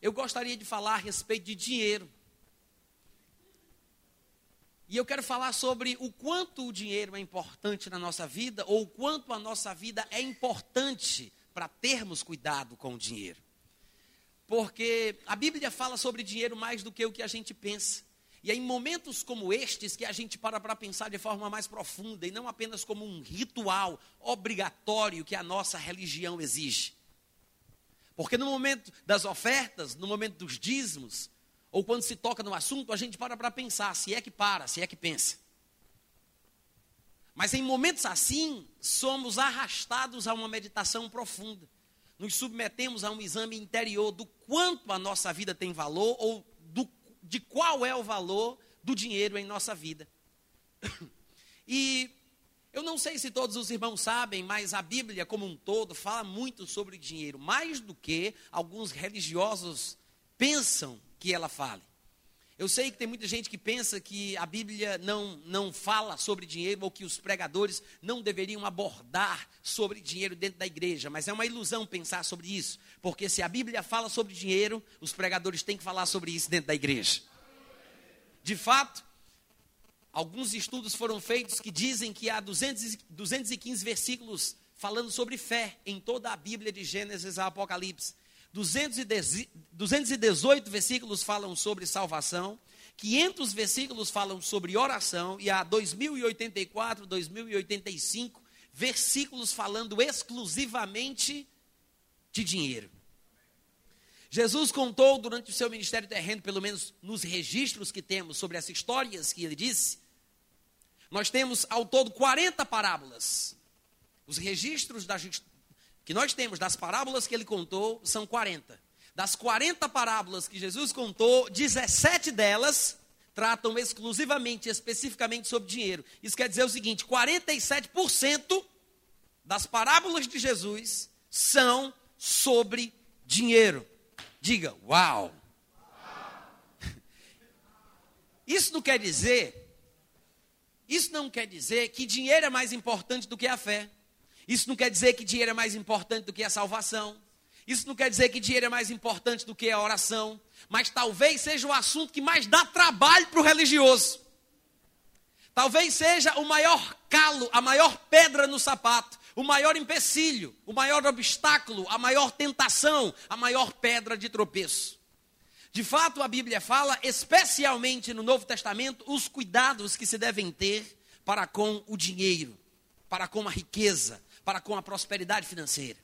eu gostaria de falar a respeito de dinheiro. E eu quero falar sobre o quanto o dinheiro é importante na nossa vida, ou o quanto a nossa vida é importante para termos cuidado com o dinheiro. Porque a Bíblia fala sobre dinheiro mais do que o que a gente pensa. E é em momentos como estes que a gente para para pensar de forma mais profunda e não apenas como um ritual obrigatório que a nossa religião exige. Porque no momento das ofertas, no momento dos dízimos, ou quando se toca no assunto, a gente para para pensar, se é que para, se é que pensa. Mas em momentos assim, somos arrastados a uma meditação profunda. Nos submetemos a um exame interior do quanto a nossa vida tem valor ou do, de qual é o valor do dinheiro em nossa vida. E eu não sei se todos os irmãos sabem, mas a Bíblia como um todo fala muito sobre dinheiro, mais do que alguns religiosos pensam que ela fale. Eu sei que tem muita gente que pensa que a Bíblia não, não fala sobre dinheiro ou que os pregadores não deveriam abordar sobre dinheiro dentro da igreja, mas é uma ilusão pensar sobre isso, porque se a Bíblia fala sobre dinheiro, os pregadores têm que falar sobre isso dentro da igreja. De fato, alguns estudos foram feitos que dizem que há 200, 215 versículos falando sobre fé em toda a Bíblia de Gênesis a Apocalipse. 218 versículos falam sobre salvação, 500 versículos falam sobre oração, e há 2084, 2085 versículos falando exclusivamente de dinheiro. Jesus contou durante o seu ministério terreno, pelo menos nos registros que temos sobre as histórias que ele disse, nós temos ao todo 40 parábolas. Os registros que nós temos das parábolas que ele contou são 40. Das 40 parábolas que Jesus contou, 17 delas tratam exclusivamente, especificamente sobre dinheiro. Isso quer dizer o seguinte: 47% das parábolas de Jesus são sobre dinheiro. Diga, uau! Isso não quer dizer, isso não quer dizer que dinheiro é mais importante do que a fé. Isso não quer dizer que dinheiro é mais importante do que a salvação. Isso não quer dizer que dinheiro é mais importante do que a oração. Mas talvez seja o assunto que mais dá trabalho para o religioso. Talvez seja o maior calo, a maior pedra no sapato, o maior empecilho, o maior obstáculo, a maior tentação, a maior pedra de tropeço. De fato, a Bíblia fala, especialmente no Novo Testamento, os cuidados que se devem ter para com o dinheiro, para com a riqueza, para com a prosperidade financeira.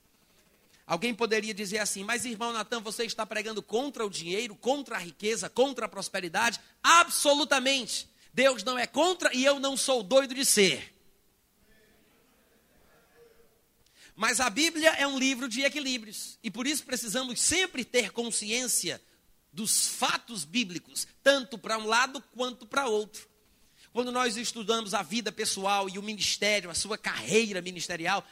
Alguém poderia dizer assim, mas irmão Natan, você está pregando contra o dinheiro, contra a riqueza, contra a prosperidade? Absolutamente. Deus não é contra e eu não sou doido de ser. Mas a Bíblia é um livro de equilíbrios e por isso precisamos sempre ter consciência dos fatos bíblicos, tanto para um lado quanto para outro. Quando nós estudamos a vida pessoal e o ministério, a sua carreira ministerial,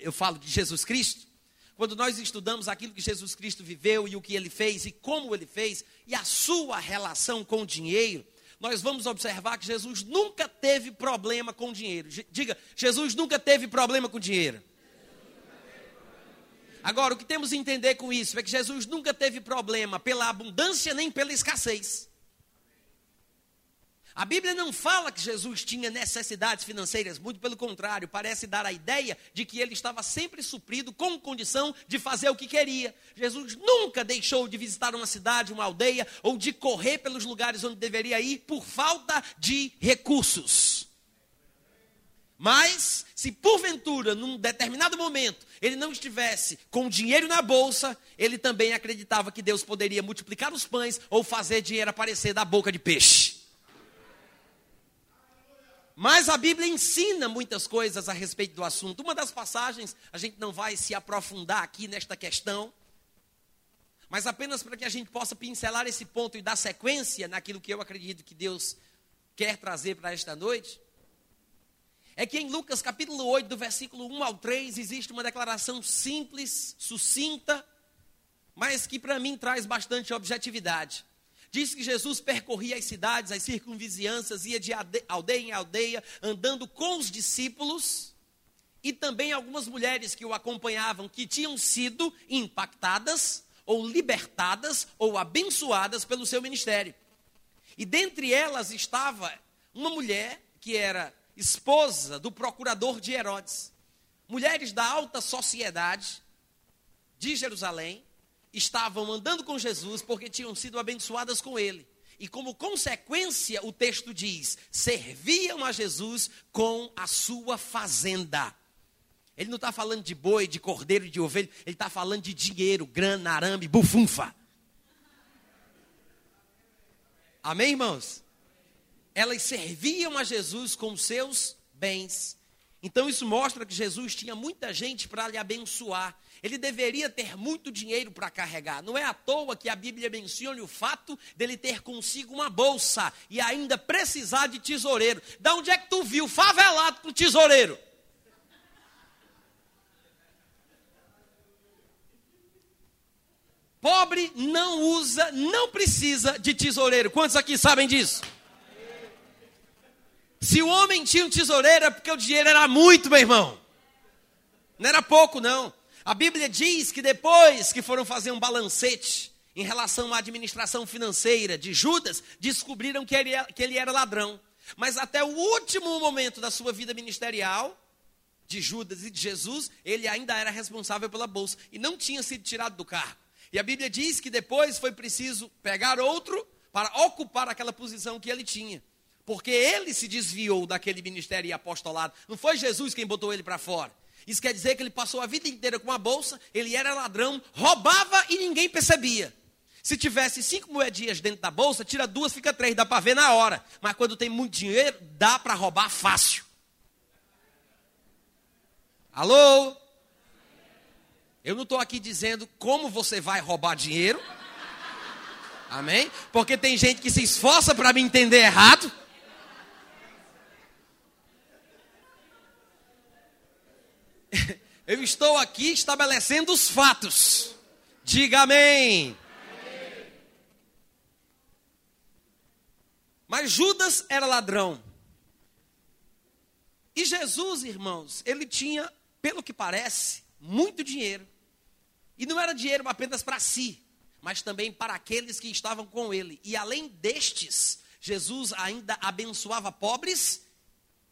eu falo de Jesus Cristo, quando nós estudamos aquilo que Jesus Cristo viveu e o que ele fez e como ele fez e a sua relação com o dinheiro, nós vamos observar que Jesus nunca teve problema com dinheiro. Diga, Jesus nunca teve problema com dinheiro. Agora, o que temos a entender com isso é que Jesus nunca teve problema pela abundância nem pela escassez. A Bíblia não fala que Jesus tinha necessidades financeiras, muito pelo contrário, parece dar a ideia de que ele estava sempre suprido com condição de fazer o que queria. Jesus nunca deixou de visitar uma cidade, uma aldeia, ou de correr pelos lugares onde deveria ir por falta de recursos. Mas, se porventura, num determinado momento, ele não estivesse com dinheiro na bolsa, ele também acreditava que Deus poderia multiplicar os pães ou fazer dinheiro aparecer da boca de peixe. Mas a Bíblia ensina muitas coisas a respeito do assunto. Uma das passagens, a gente não vai se aprofundar aqui nesta questão, mas apenas para que a gente possa pincelar esse ponto e dar sequência naquilo que eu acredito que Deus quer trazer para esta noite. É que em Lucas capítulo 8, do versículo 1 ao 3, existe uma declaração simples, sucinta, mas que para mim traz bastante objetividade. Diz que Jesus percorria as cidades, as circunvizinhanças, ia de aldeia em aldeia, andando com os discípulos e também algumas mulheres que o acompanhavam, que tinham sido impactadas ou libertadas, ou abençoadas pelo seu ministério. E dentre elas estava uma mulher que era esposa do procurador de Herodes. Mulheres da alta sociedade de Jerusalém estavam andando com Jesus porque tinham sido abençoadas com ele. E como consequência, o texto diz: serviam a Jesus com a sua fazenda. Ele não está falando de boi, de cordeiro, de ovelha, ele está falando de dinheiro, grana, arame, bufunfa. Amém, irmãos? Elas serviam a Jesus com seus bens. Então isso mostra que Jesus tinha muita gente para lhe abençoar. Ele deveria ter muito dinheiro para carregar. Não é à toa que a Bíblia menciona o fato dele ter consigo uma bolsa e ainda precisar de tesoureiro. Da onde é que tu viu favelado com tesoureiro? Pobre não usa, não precisa de tesoureiro. Quantos aqui sabem disso? Se o homem tinha um tesoureiro é porque o dinheiro era muito, meu irmão. Não era pouco, não. A Bíblia diz que depois que foram fazer um balancete em relação à administração financeira de Judas, descobriram que ele, que ele era ladrão. Mas até o último momento da sua vida ministerial, de Judas e de Jesus, ele ainda era responsável pela bolsa e não tinha sido tirado do cargo. E a Bíblia diz que depois foi preciso pegar outro para ocupar aquela posição que ele tinha. Porque ele se desviou daquele ministério e apostolado. Não foi Jesus quem botou ele para fora. Isso quer dizer que ele passou a vida inteira com uma bolsa, ele era ladrão, roubava e ninguém percebia. Se tivesse cinco moedinhas dentro da bolsa, tira duas, fica três, dá para ver na hora. Mas quando tem muito dinheiro, dá para roubar fácil. Alô? Eu não estou aqui dizendo como você vai roubar dinheiro. Amém? Porque tem gente que se esforça para me entender errado. Eu estou aqui estabelecendo os fatos. Diga amém. Mas Judas era ladrão. E Jesus, irmãos, ele tinha, pelo que parece, muito dinheiro. E não era dinheiro apenas para si, mas também para aqueles que estavam com ele. E além destes, Jesus ainda abençoava pobres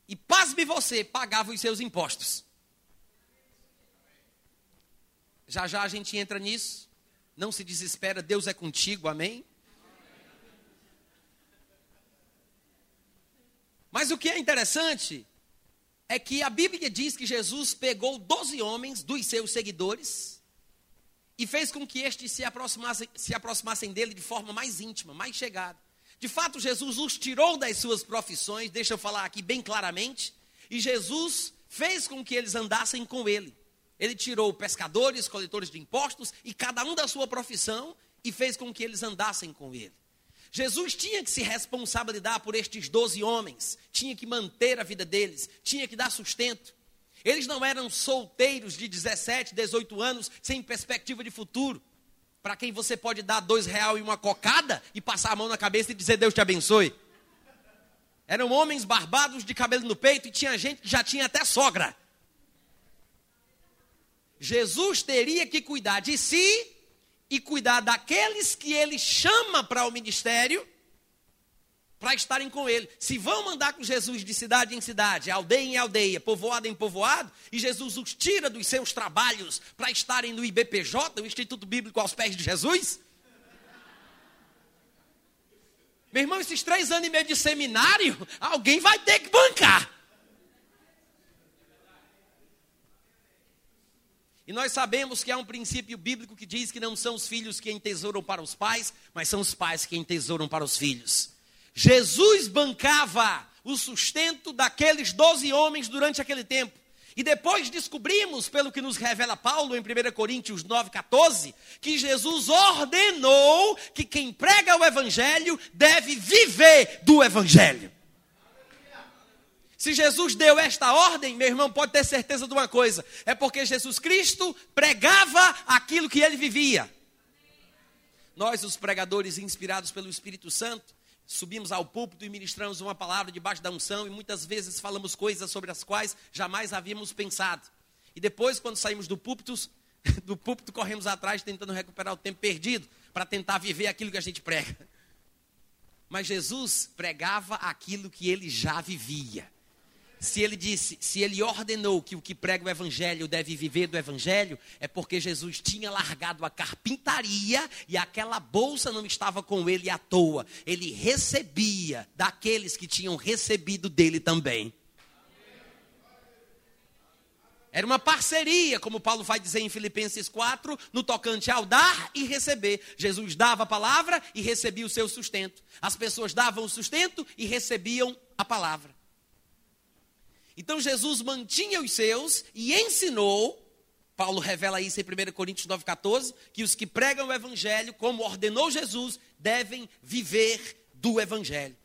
e, pasme você, pagava os seus impostos. Já já a gente entra nisso. Não se desespera, Deus é contigo, amém? Mas o que é interessante é que a Bíblia diz que Jesus pegou 12 homens dos seus seguidores e fez com que estes se aproximassem, se aproximassem dele de forma mais íntima, mais chegada. De fato, Jesus os tirou das suas profissões, deixa eu falar aqui bem claramente, e Jesus fez com que eles andassem com ele. Ele tirou pescadores, coletores de impostos e cada um da sua profissão e fez com que eles andassem com ele. Jesus tinha que se responsabilizar por estes doze homens, tinha que manter a vida deles, tinha que dar sustento. Eles não eram solteiros de 17, 18 anos, sem perspectiva de futuro, para quem você pode dar dois real e uma cocada e passar a mão na cabeça e dizer Deus te abençoe. Eram homens barbados de cabelo no peito e tinha gente que já tinha até sogra. Jesus teria que cuidar de si e cuidar daqueles que ele chama para o ministério para estarem com ele. Se vão mandar com Jesus de cidade em cidade, aldeia em aldeia, povoado em povoado, e Jesus os tira dos seus trabalhos para estarem no IBPJ, o Instituto Bíblico aos pés de Jesus? Meu irmão, esses três anos e meio de seminário, alguém vai ter que bancar. E nós sabemos que há um princípio bíblico que diz que não são os filhos que entesouram para os pais, mas são os pais que entesouram para os filhos. Jesus bancava o sustento daqueles doze homens durante aquele tempo. E depois descobrimos, pelo que nos revela Paulo em 1 Coríntios 9,14, que Jesus ordenou que quem prega o Evangelho deve viver do Evangelho. Se Jesus deu esta ordem, meu irmão, pode ter certeza de uma coisa: é porque Jesus Cristo pregava aquilo que ele vivia. Nós, os pregadores inspirados pelo Espírito Santo, subimos ao púlpito e ministramos uma palavra debaixo da unção e muitas vezes falamos coisas sobre as quais jamais havíamos pensado. E depois, quando saímos do púlpito, do púlpito corremos atrás tentando recuperar o tempo perdido para tentar viver aquilo que a gente prega. Mas Jesus pregava aquilo que ele já vivia. Se ele disse, se ele ordenou que o que prega o evangelho deve viver do evangelho, é porque Jesus tinha largado a carpintaria e aquela bolsa não estava com ele à toa. Ele recebia daqueles que tinham recebido dele também. Era uma parceria, como Paulo vai dizer em Filipenses 4, no tocante ao dar e receber. Jesus dava a palavra e recebia o seu sustento. As pessoas davam o sustento e recebiam a palavra. Então Jesus mantinha os seus e ensinou, Paulo revela isso em 1 Coríntios 9,14, que os que pregam o Evangelho, como ordenou Jesus, devem viver do Evangelho.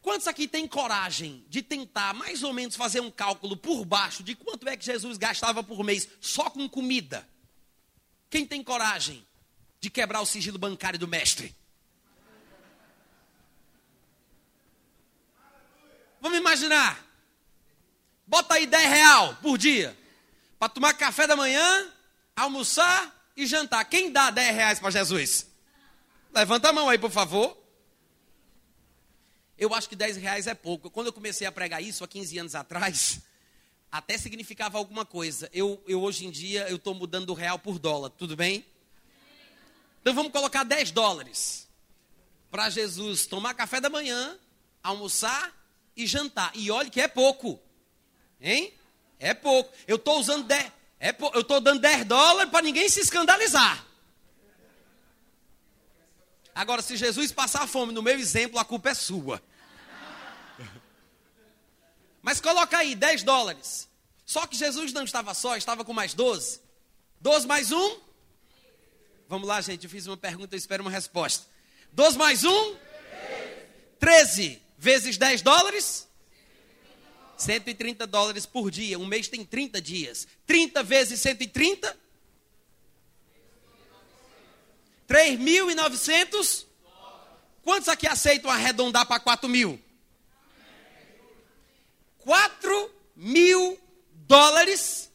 Quantos aqui têm coragem de tentar mais ou menos fazer um cálculo por baixo de quanto é que Jesus gastava por mês só com comida? Quem tem coragem de quebrar o sigilo bancário do mestre? Vamos imaginar. Bota aí 10 real por dia. Para tomar café da manhã, almoçar e jantar. Quem dá 10 reais para Jesus? Levanta a mão aí, por favor. Eu acho que 10 reais é pouco. Quando eu comecei a pregar isso há 15 anos atrás, até significava alguma coisa. Eu, eu hoje em dia, eu estou mudando do real por dólar, tudo bem? Então vamos colocar 10 dólares. Para Jesus tomar café da manhã, almoçar e jantar. E olhe que é pouco. Hein? É pouco. Eu estou usando 10. É eu estou dando 10 dólares para ninguém se escandalizar. Agora, se Jesus passar fome no meu exemplo, a culpa é sua. Mas coloca aí, 10 dólares. Só que Jesus não estava só, estava com mais 12. 12 mais 1? Vamos lá, gente, eu fiz uma pergunta, eu espero uma resposta. 12 mais 1? 13 vezes 10 dólares? 130 dólares por dia. Um mês tem 30 dias. 30 vezes 130? 3.900? Quantos aqui aceitam arredondar para 4 mil? 4 mil dólares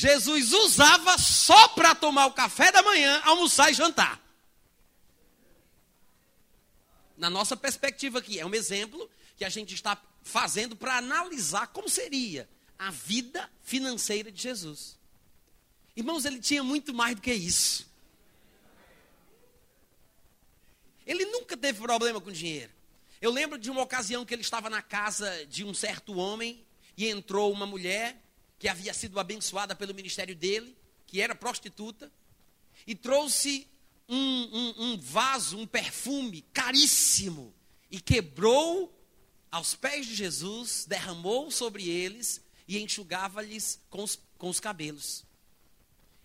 Jesus usava só para tomar o café da manhã, almoçar e jantar. Na nossa perspectiva aqui, é um exemplo que a gente está fazendo para analisar como seria a vida financeira de Jesus. Irmãos, ele tinha muito mais do que isso. Ele nunca teve problema com dinheiro. Eu lembro de uma ocasião que ele estava na casa de um certo homem e entrou uma mulher que havia sido abençoada pelo ministério dele, que era prostituta, e trouxe um, um, um vaso, um perfume caríssimo, e quebrou aos pés de Jesus, derramou sobre eles e enxugava-lhes com os, com os cabelos.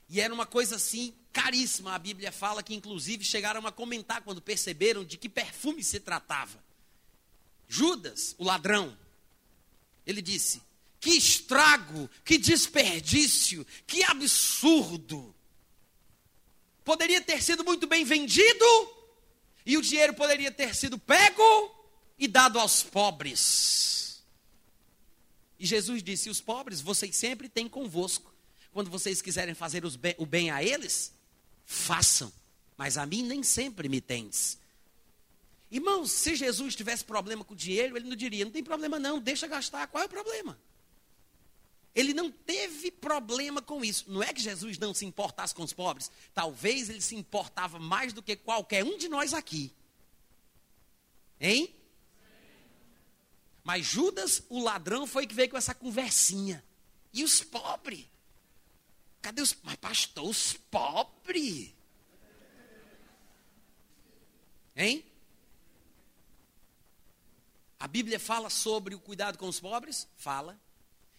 E era uma coisa assim caríssima. A Bíblia fala que, inclusive, chegaram a comentar quando perceberam de que perfume se tratava. Judas, o ladrão, ele disse: Que estrago, que desperdício, que absurdo. Poderia ter sido muito bem vendido e o dinheiro poderia ter sido pego e dado aos pobres. E Jesus disse: Os pobres vocês sempre têm convosco. Quando vocês quiserem fazer o bem a eles, façam. Mas a mim nem sempre me tens. Irmãos, se Jesus tivesse problema com dinheiro, ele não diria: Não tem problema não, deixa gastar. Qual é o problema? Ele não teve problema com isso. Não é que Jesus não se importasse com os pobres. Talvez ele se importava mais do que qualquer um de nós aqui. Hein? Mas Judas, o ladrão, foi que veio com essa conversinha. E os pobres? Cadê os. Mas, pastor, os pobres? Hein? A Bíblia fala sobre o cuidado com os pobres? Fala.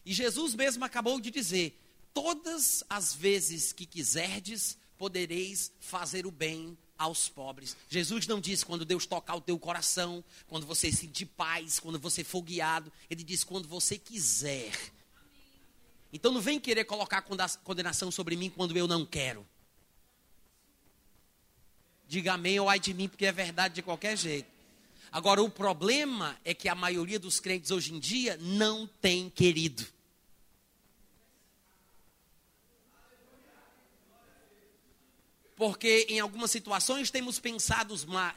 E Jesus mesmo acabou de dizer: Todas as vezes que quiserdes, podereis fazer o bem aos pobres. Jesus não disse quando Deus tocar o teu coração, quando você sentir paz, quando você for guiado. Ele diz quando você quiser. Então não vem querer colocar condenação sobre mim quando eu não quero. Diga amém ou ai de mim, porque é verdade de qualquer jeito. Agora, o problema é que a maioria dos crentes hoje em dia não tem querido. Porque em algumas situações temos pensado,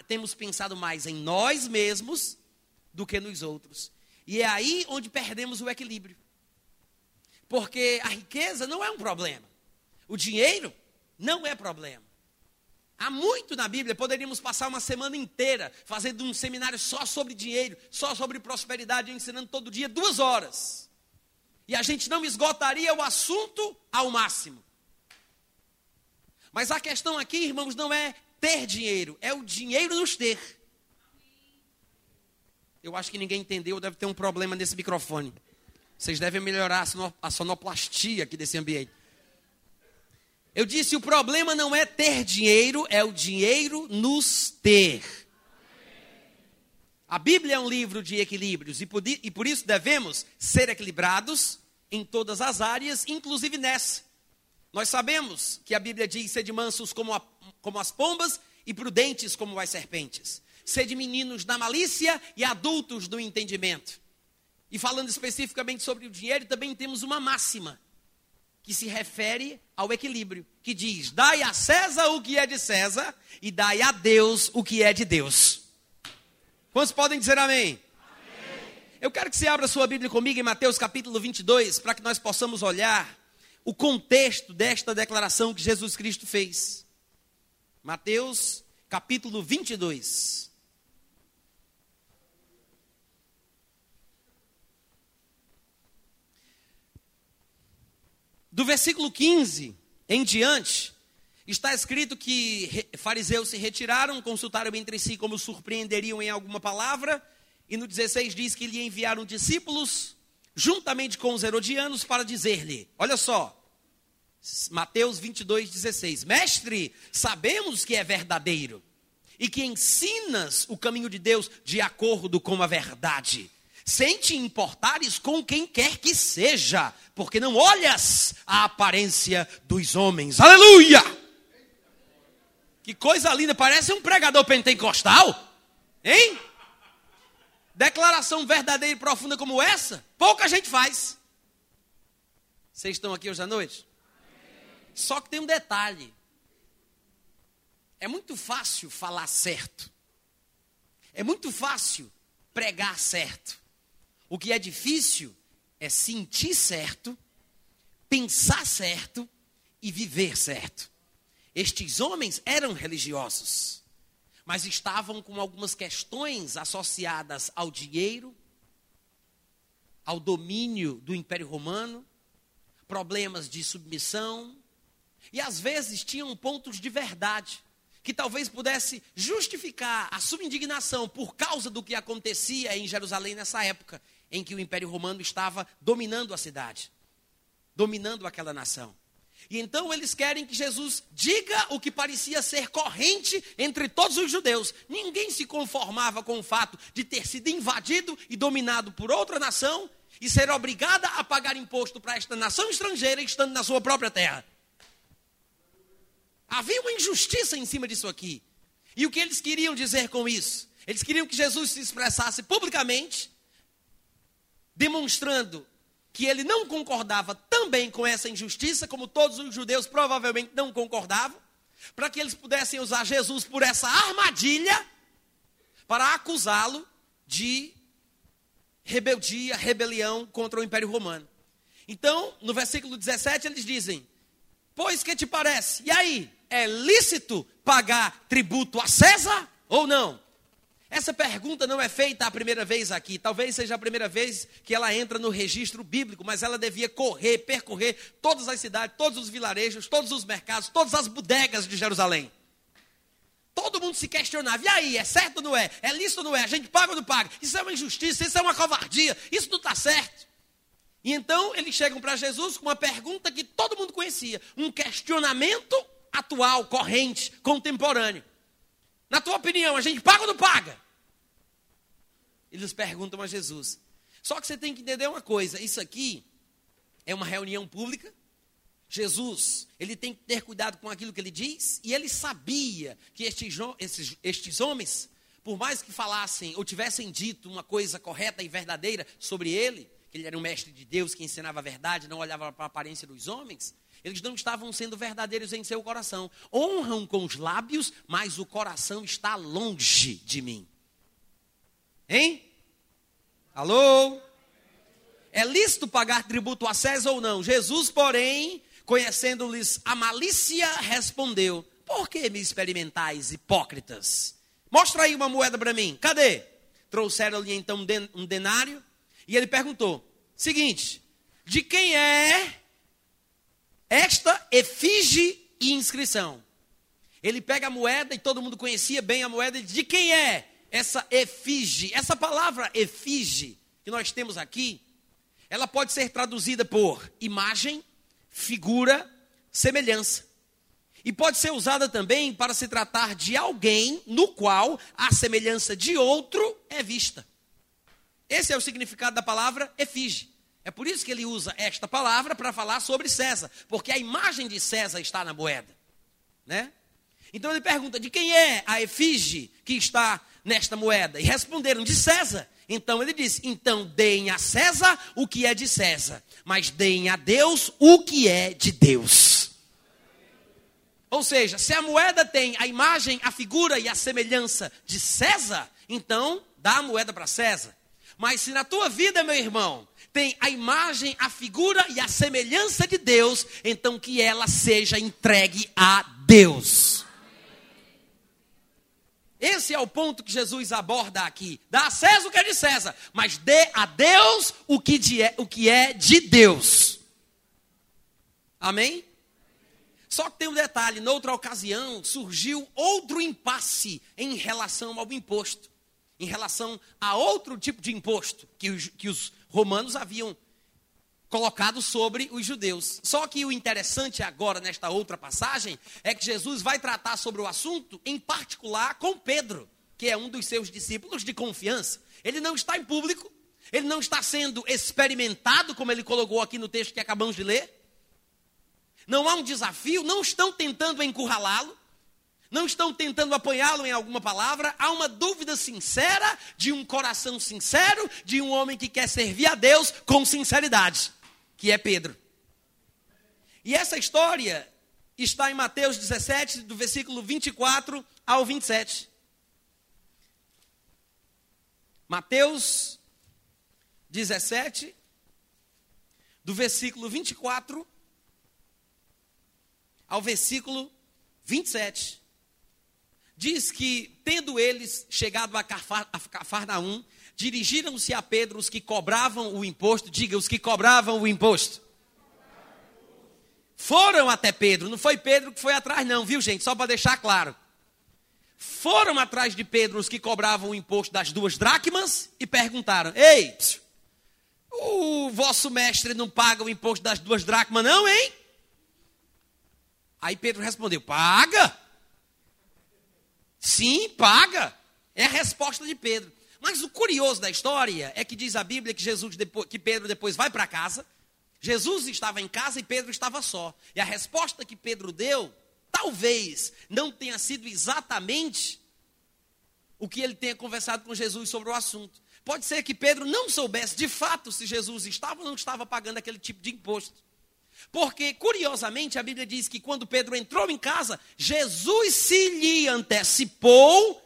temos pensado mais em nós mesmos do que nos outros. E é aí onde perdemos o equilíbrio. Porque a riqueza não é um problema. O dinheiro não é problema. Há muito na Bíblia, poderíamos passar uma semana inteira fazendo um seminário só sobre dinheiro, só sobre prosperidade, ensinando todo dia duas horas. E a gente não esgotaria o assunto ao máximo. Mas a questão aqui, irmãos, não é ter dinheiro, é o dinheiro nos ter. Eu acho que ninguém entendeu, deve ter um problema nesse microfone. Vocês devem melhorar a sonoplastia aqui desse ambiente. Eu disse: o problema não é ter dinheiro, é o dinheiro nos ter. A Bíblia é um livro de equilíbrios e por, isso devemos ser equilibrados em todas as áreas, inclusive nessa. Nós sabemos que a Bíblia diz: sede mansos como, a, como as pombas e prudentes como as serpentes. Sede meninos na malícia e adultos no entendimento. E falando especificamente sobre o dinheiro, também temos uma máxima que se refere ao equilíbrio, que diz: dai a César o que é de César e dai a Deus o que é de Deus. Quantos podem dizer amém? amém? Eu quero que você abra sua Bíblia comigo em Mateus capítulo 22, para que nós possamos olhar o contexto desta declaração que Jesus Cristo fez. Mateus capítulo 22. Do versículo 15 em diante, está escrito que fariseus se retiraram, consultaram entre si como surpreenderiam em alguma palavra, e no 16 diz que lhe enviaram discípulos, juntamente com os herodianos, para dizer-lhe: Olha só, Mateus 22, 16: Mestre, sabemos que é verdadeiro e que ensinas o caminho de Deus de acordo com a verdade sem te importares com quem quer que seja, porque não olhas a aparência dos homens. Aleluia! Que coisa linda, parece um pregador pentecostal, hein? Declaração verdadeira e profunda como essa, pouca gente faz. Vocês estão aqui hoje à noite? Só que tem um detalhe. É muito fácil falar certo. É muito fácil pregar certo. O que é difícil é sentir certo, pensar certo e viver certo. Estes homens eram religiosos, mas estavam com algumas questões associadas ao dinheiro, ao domínio do Império Romano, problemas de submissão, e às vezes tinham pontos de verdade que talvez pudesse justificar a sua indignação por causa do que acontecia em Jerusalém nessa época em que o Império Romano estava dominando a cidade, dominando aquela nação. E então eles querem que Jesus diga o que parecia ser corrente entre todos os judeus. Ninguém se conformava com o fato de ter sido invadido e dominado por outra nação e ser obrigada a pagar imposto para esta nação estrangeira estando na sua própria terra. Havia uma injustiça em cima disso aqui. E o que eles queriam dizer com isso? Eles queriam que Jesus se expressasse publicamente demonstrando que ele não concordava também com essa injustiça, como todos os judeus provavelmente não concordavam, para que eles pudessem usar Jesus por essa armadilha para acusá-lo de rebeldia, rebelião contra o Império Romano. Então, no versículo 17, eles dizem: Pois que te parece? E aí, é lícito pagar tributo a César ou não? Essa pergunta não é feita a primeira vez aqui, talvez seja a primeira vez que ela entra no registro bíblico, mas ela devia correr, percorrer todas as cidades, todos os vilarejos, todos os mercados, todas as bodegas de Jerusalém. Todo mundo se questionava, e aí, é certo ou não é? É lícito ou não é? A gente paga ou não paga? Isso é uma injustiça, isso é uma covardia, isso não está certo. E então eles chegam para Jesus com uma pergunta que todo mundo conhecia, um questionamento atual, corrente, contemporâneo. Na tua opinião, a gente paga ou não paga? Eles perguntam a Jesus. Só que você tem que entender uma coisa: isso aqui é uma reunião pública. Jesus, ele tem que ter cuidado com aquilo que ele diz, e ele sabia que estes, estes, estes homens, por mais que falassem ou tivessem dito uma coisa correta e verdadeira sobre ele, que ele era um mestre de Deus que ensinava a verdade, não olhava para a aparência dos homens, Eles não estavam sendo verdadeiros em seu coração. Honram com os lábios, mas o coração está longe de mim. Hein? Alô? É lícito pagar tributo a César ou não? Jesus, porém, conhecendo-lhes a malícia, respondeu: Por que me experimentais, hipócritas? Mostra aí uma moeda para mim. Cadê? Trouxeram-lhe então um denário e ele perguntou: Seguinte, de quem é esta efígie e inscrição? Ele pega a moeda e todo mundo conhecia bem a moeda. De quem é essa efígie? Essa palavra efígie que nós temos aqui, ela pode ser traduzida por imagem, figura, semelhança. E pode ser usada também para se tratar de alguém no qual a semelhança de outro é vista. Esse é o significado da palavra efígie. É por isso que ele usa esta palavra para falar sobre César, porque a imagem de César está na moeda, né? Então ele pergunta: de quem é a efígie que está nesta moeda? E responderam: de César. Então ele disse: então deem a César o que é de César, mas deem a Deus o que é de Deus. Ou seja, se a moeda tem a imagem, a figura e a semelhança de César, então dá a moeda para César. Mas se na tua vida, meu irmão, tem a imagem, a figura e a semelhança de Deus, então que ela seja entregue a Deus. Esse é o ponto que Jesus aborda aqui. Dá a César o que é de César, mas dê a Deus o que, de, o que é de Deus. Amém? Só que tem um detalhe: noutra ocasião surgiu outro impasse em relação ao imposto em relação a outro tipo de imposto que os, que os romanos haviam colocado sobre os judeus. Só que o interessante agora, nesta outra passagem, é que Jesus vai tratar sobre o assunto, em particular com Pedro, que é um dos seus discípulos de confiança. Ele não está em público, ele não está sendo experimentado, como ele colocou aqui no texto que acabamos de ler. Não há um desafio, não estão tentando encurralá-lo não estão tentando apanhá-lo em alguma palavra, há uma dúvida sincera, de um coração sincero, de um homem que quer servir a Deus com sinceridade, que é Pedro. E essa história está em Mateus 17, do versículo 24 ao 27. Mateus 17, do versículo 24 ao versículo 27 diz que, tendo eles chegado a Cafarnaum, dirigiram-se a Pedro os que cobravam o imposto, diga, os que cobravam o imposto. Foram até Pedro, não foi Pedro que foi atrás, não, viu gente? Só para deixar claro. Foram atrás de Pedro os que cobravam o imposto das duas dracmas e perguntaram: Ei, o vosso mestre não paga o imposto das duas dracmas, não, hein? Aí Pedro respondeu: Paga. Sim, paga. É a resposta de Pedro. Mas o curioso da história é que diz a Bíblia que Jesus depois, que Pedro depois vai para casa. Jesus estava em casa e Pedro estava só. E a resposta que Pedro deu, talvez não tenha sido exatamente o que ele tenha conversado com Jesus sobre o assunto. Pode ser que Pedro não soubesse de fato se Jesus estava ou não estava pagando aquele tipo de imposto. Porque, curiosamente, a Bíblia diz que quando Pedro entrou em casa, Jesus se lhe antecipou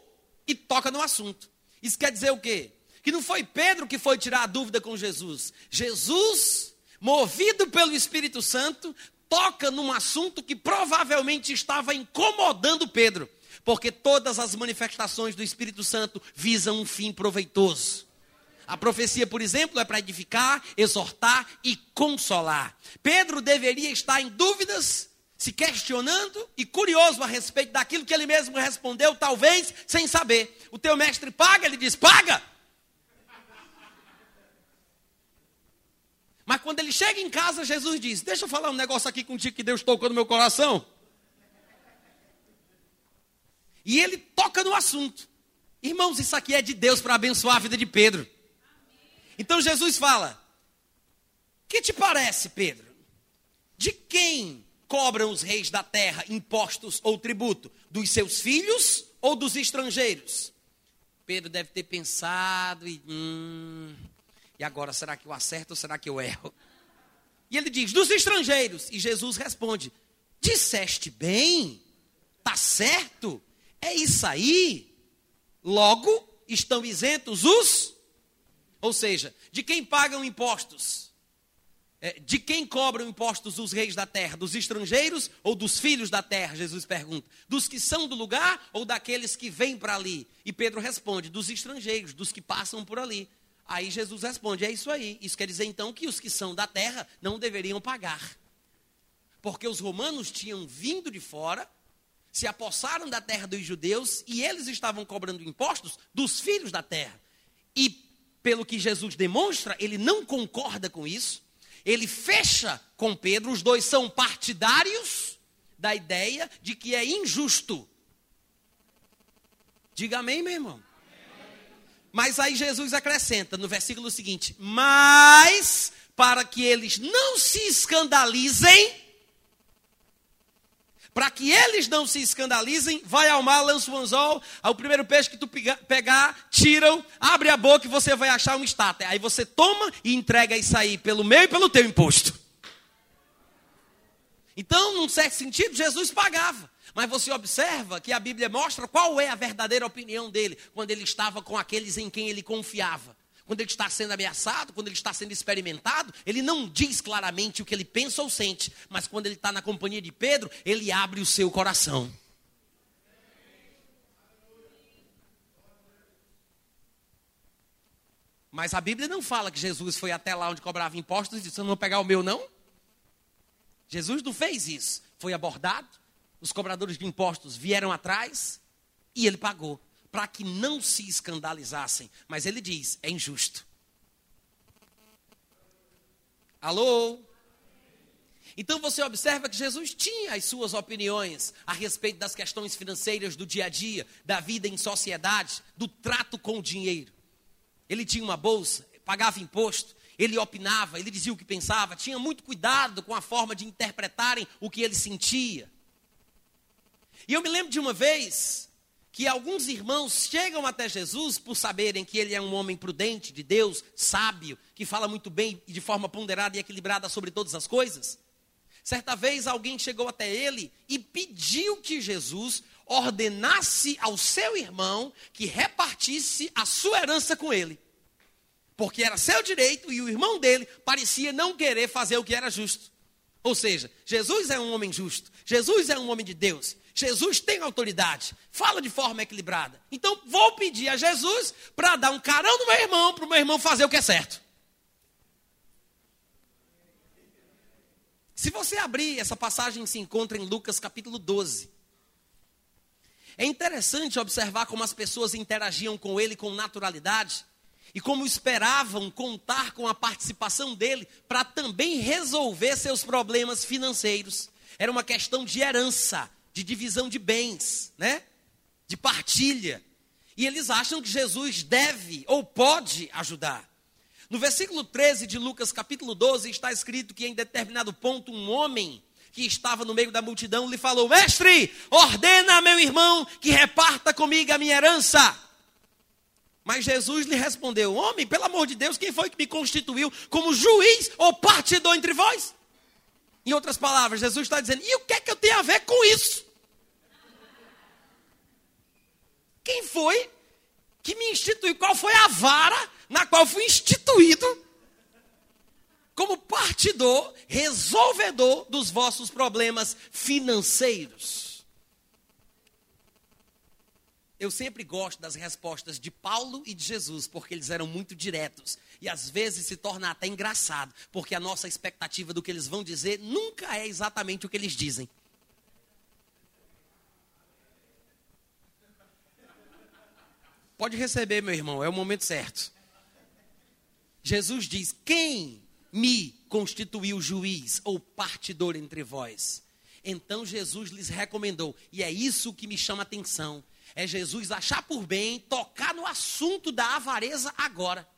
e toca no assunto. Isso quer dizer o quê? Que não foi Pedro que foi tirar a dúvida com Jesus. Jesus, movido pelo Espírito Santo, toca num assunto que provavelmente estava incomodando Pedro. Porque todas as manifestações do Espírito Santo visam um fim proveitoso. A profecia, por exemplo, é para edificar, exortar e consolar. Pedro deveria estar em dúvidas, se questionando e curioso a respeito daquilo que ele mesmo respondeu, talvez sem saber. O teu mestre paga? Ele diz: paga. Mas quando ele chega em casa, Jesus diz: Deixa eu falar um negócio aqui contigo que Deus tocou no meu coração. E ele toca no assunto. Irmãos, isso aqui é de Deus para abençoar a vida de Pedro. Então Jesus fala: Que te parece, Pedro? De quem cobram os reis da terra impostos ou tributo? Dos seus filhos ou dos estrangeiros? Pedro deve ter pensado e. Hum, e agora, será que eu acerto ou será que eu erro? E ele diz: dos estrangeiros. E Jesus responde: disseste bem, tá certo, é isso aí. Logo, estão isentos os, ou seja, de quem pagam impostos? É, de quem cobram impostos os reis da terra? Dos estrangeiros ou dos filhos da terra? Jesus pergunta. Dos que são do lugar ou daqueles que vêm para ali? E Pedro responde: dos estrangeiros, dos que passam por ali. Aí Jesus responde: é isso aí. Isso quer dizer então que os que são da terra não deveriam pagar. Porque os romanos tinham vindo de fora, se apossaram da terra dos judeus e eles estavam cobrando impostos dos filhos da terra. E pelo que Jesus demonstra, ele não concorda com isso ele fecha com Pedro, os dois são partidários da ideia de que é injusto. Diga amém, meu irmão. Mas aí Jesus acrescenta no versículo seguinte: Mas para que eles não se escandalizem, para que eles não se escandalizem, vai ao mar, lança o anzol, o primeiro peixe que tu pegar, tiram, abre a boca e você vai achar uma estátua. Aí você toma e entrega isso aí pelo meu e pelo teu imposto. Então, num certo sentido, Jesus pagava. Mas você observa que a Bíblia mostra qual é a verdadeira opinião dele quando ele estava com aqueles em quem ele confiava. Quando ele está sendo ameaçado, quando ele está sendo experimentado, ele não diz claramente o que ele pensa ou sente, mas quando ele está na companhia de Pedro, ele abre o seu coração. Mas a Bíblia não fala que Jesus foi até lá onde cobrava impostos e disse: Não vou pegar o meu, não. Jesus não fez isso. Foi abordado, os cobradores de impostos vieram atrás e ele pagou para que não se escandalizassem. Mas ele diz: é injusto. Alô? Então você observa que Jesus tinha as suas opiniões a respeito das questões financeiras do dia a dia, da vida em sociedade, do trato com o dinheiro. Ele tinha uma bolsa, pagava imposto, ele opinava, ele dizia o que pensava, tinha muito cuidado com a forma de interpretarem o que ele sentia. E eu me lembro de uma vez que alguns irmãos chegam até Jesus por saberem que ele é um homem prudente, de Deus, sábio, que fala muito bem e de forma ponderada e equilibrada sobre todas as coisas. Certa vez alguém chegou até ele e pediu que Jesus ordenasse ao seu irmão que repartisse a sua herança com ele. Porque era seu direito e o irmão dele parecia não querer fazer o que era justo. Ou seja, Jesus é um homem justo, Jesus é um homem de Deus, Jesus tem autoridade, fala de forma equilibrada. Então vou pedir a Jesus para dar um carão no meu irmão, para o meu irmão fazer o que é certo. Se você abrir, essa passagem se encontra em Lucas capítulo 12. É interessante observar como as pessoas interagiam com ele com naturalidade e como esperavam contar com a participação dele para também resolver seus problemas financeiros. Era uma questão de herança, de divisão de bens, né? De partilha. E eles acham que Jesus deve ou pode ajudar. No versículo 13 de Lucas, capítulo 12, está escrito que em determinado ponto um homem que estava no meio da multidão lhe falou: Mestre, ordena a meu irmão que reparta comigo a minha herança. Mas Jesus lhe respondeu: Homem, pelo amor de Deus, quem foi que me constituiu como juiz ou partidor entre vós? Em outras palavras, Jesus está dizendo: e o que é que eu tenho a ver com isso? Quem foi que me instituiu? Qual foi a vara na qual fui instituído como partidor, resolvedor dos vossos problemas financeiros? Eu sempre gosto das respostas de Paulo e de Jesus, porque eles eram muito diretos. E às vezes se torna até engraçado, porque a nossa expectativa do que eles vão dizer nunca é exatamente o que eles dizem. Pode receber, meu irmão, é o momento certo. Jesus diz: Quem me constituiu juiz ou partidor entre vós? Então Jesus lhes recomendou, e é isso que me chama a atenção: é Jesus achar por bem tocar no assunto da avareza agora.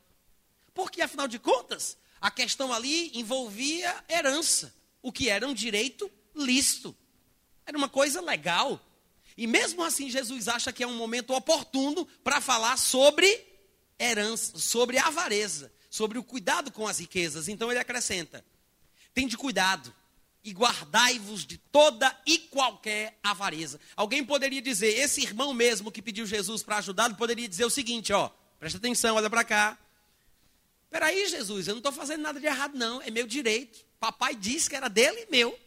Porque, afinal de contas, a questão ali envolvia herança, o que era um direito lícito, era uma coisa legal. E mesmo assim, Jesus acha que é um momento oportuno para falar sobre herança, sobre avareza, sobre o cuidado com as riquezas. Então ele acrescenta: Tende cuidado e guardai-vos de toda e qualquer avareza. Alguém poderia dizer, esse irmão mesmo que pediu Jesus para ajudá-lo, poderia dizer o seguinte, ó, presta atenção, olha para cá. Peraí, Jesus, eu não estou fazendo nada de errado, não, é meu direito. Papai disse que era dele e meu.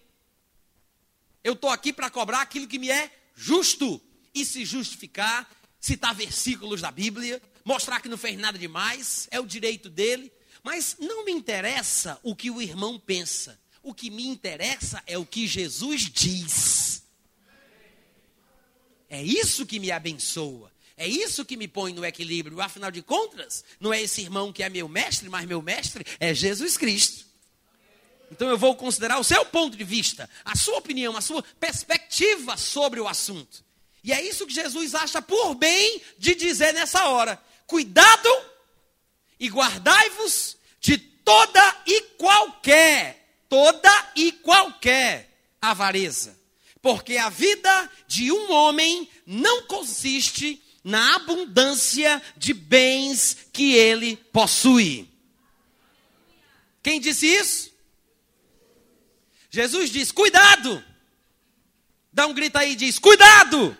Eu estou aqui para cobrar aquilo que me é justo e se justificar, citar versículos da Bíblia, mostrar que não fez nada demais, é o direito dele. Mas não me interessa o que o irmão pensa. O que me interessa é o que Jesus diz. É isso que me abençoa. É isso que me põe no equilíbrio. Afinal de contas, não é esse irmão que é meu mestre, mas meu mestre é Jesus Cristo. Então eu vou considerar o seu ponto de vista, a sua opinião, a sua perspectiva sobre o assunto. E é isso que Jesus acha por bem de dizer nessa hora. Cuidado e guardai-vos de toda e qualquer, toda e qualquer avareza. Porque a vida de um homem não consiste na abundância de bens que ele possui. Quem disse isso? Jesus diz: cuidado! Dá um grito aí e diz: cuidado!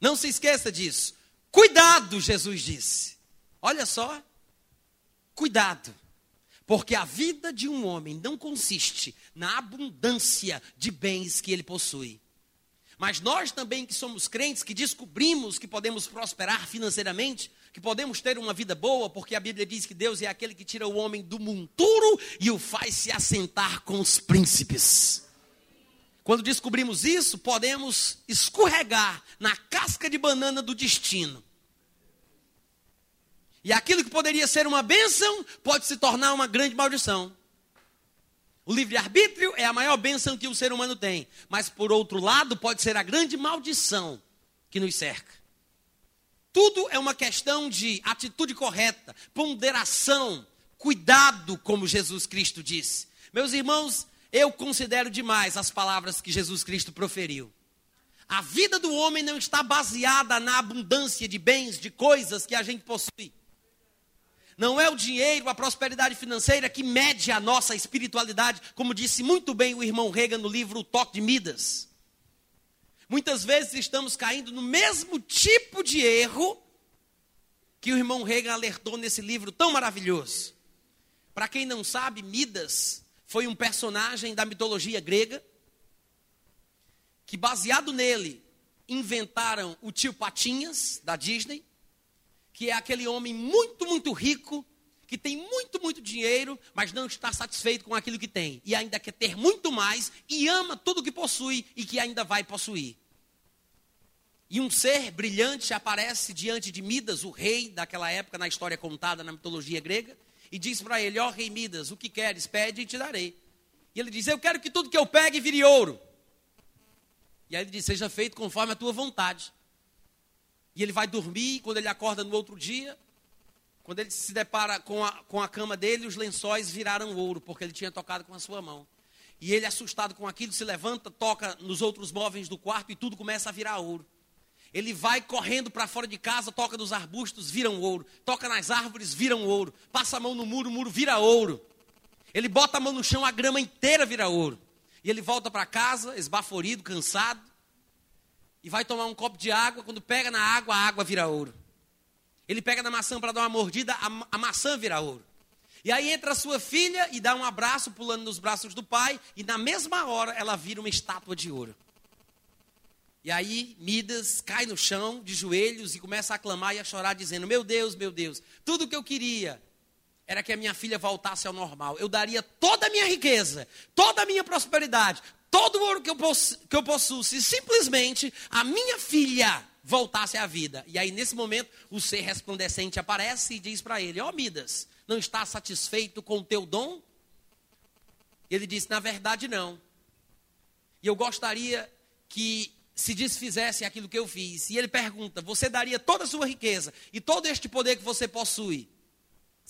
Não se esqueça disso. Cuidado, Jesus disse. Olha só. Cuidado. Porque a vida de um homem não consiste na abundância de bens que ele possui. Mas nós também que somos crentes, que descobrimos que podemos prosperar financeiramente, que podemos ter uma vida boa, porque a Bíblia diz que Deus é aquele que tira o homem do monturo e o faz se assentar com os príncipes. Quando descobrimos isso, podemos escorregar na casca de banana do destino. E aquilo que poderia ser uma bênção pode se tornar uma grande maldição. O livre-arbítrio é a maior bênção que o ser humano tem, mas por outro lado, pode ser a grande maldição que nos cerca. Tudo é uma questão de atitude correta, ponderação, cuidado, como Jesus Cristo disse. Meus irmãos, eu considero demais as palavras que Jesus Cristo proferiu. A vida do homem não está baseada na abundância de bens, de coisas que a gente possui. Não é o dinheiro, a prosperidade financeira que mede a nossa espiritualidade, como disse muito bem o irmão Reagan no livro O Toque de Midas. Muitas vezes estamos caindo no mesmo tipo de erro que o irmão Reagan alertou nesse livro tão maravilhoso. Para quem não sabe, Midas foi um personagem da mitologia grega, que baseado nele inventaram o tio Patinhas, da Disney, que é aquele homem muito, muito rico, que tem muito, muito dinheiro, mas não está satisfeito com aquilo que tem, e ainda quer ter muito mais, e ama tudo que possui e que ainda vai possuir. E um ser brilhante aparece diante de Midas, o rei daquela época, na história contada na mitologia grega, e diz para ele: Ó oh, rei Midas, o que queres, pede e te darei. E ele diz: Eu quero que tudo que eu pegue vire ouro. E aí ele diz: Seja feito conforme a tua vontade. E ele vai dormir, quando ele acorda no outro dia, quando ele se depara com a, com a cama dele, os lençóis viraram ouro, porque ele tinha tocado com a sua mão. E ele, assustado com aquilo, se levanta, toca nos outros móveis do quarto e tudo começa a virar ouro. Ele vai correndo para fora de casa, toca nos arbustos, viram ouro. Toca nas árvores, viram ouro. Passa a mão no muro, o muro vira ouro. Ele bota a mão no chão, a grama inteira vira ouro. E ele volta para casa, esbaforido, cansado. E vai tomar um copo de água. Quando pega na água, a água vira ouro. Ele pega na maçã para dar uma mordida, a, a maçã vira ouro. E aí entra a sua filha e dá um abraço, pulando nos braços do pai. E na mesma hora, ela vira uma estátua de ouro. E aí Midas cai no chão, de joelhos, e começa a clamar e a chorar, dizendo: Meu Deus, meu Deus, tudo que eu queria era que a minha filha voltasse ao normal. Eu daria toda a minha riqueza, toda a minha prosperidade, todo o ouro que eu, possu que eu possuo, se simplesmente a minha filha voltasse à vida. E aí, nesse momento, o ser resplandecente aparece e diz para ele: Ó oh, Midas, não está satisfeito com o teu dom? Ele disse: Na verdade, não. E eu gostaria que se desfizesse aquilo que eu fiz. E ele pergunta: Você daria toda a sua riqueza e todo este poder que você possui?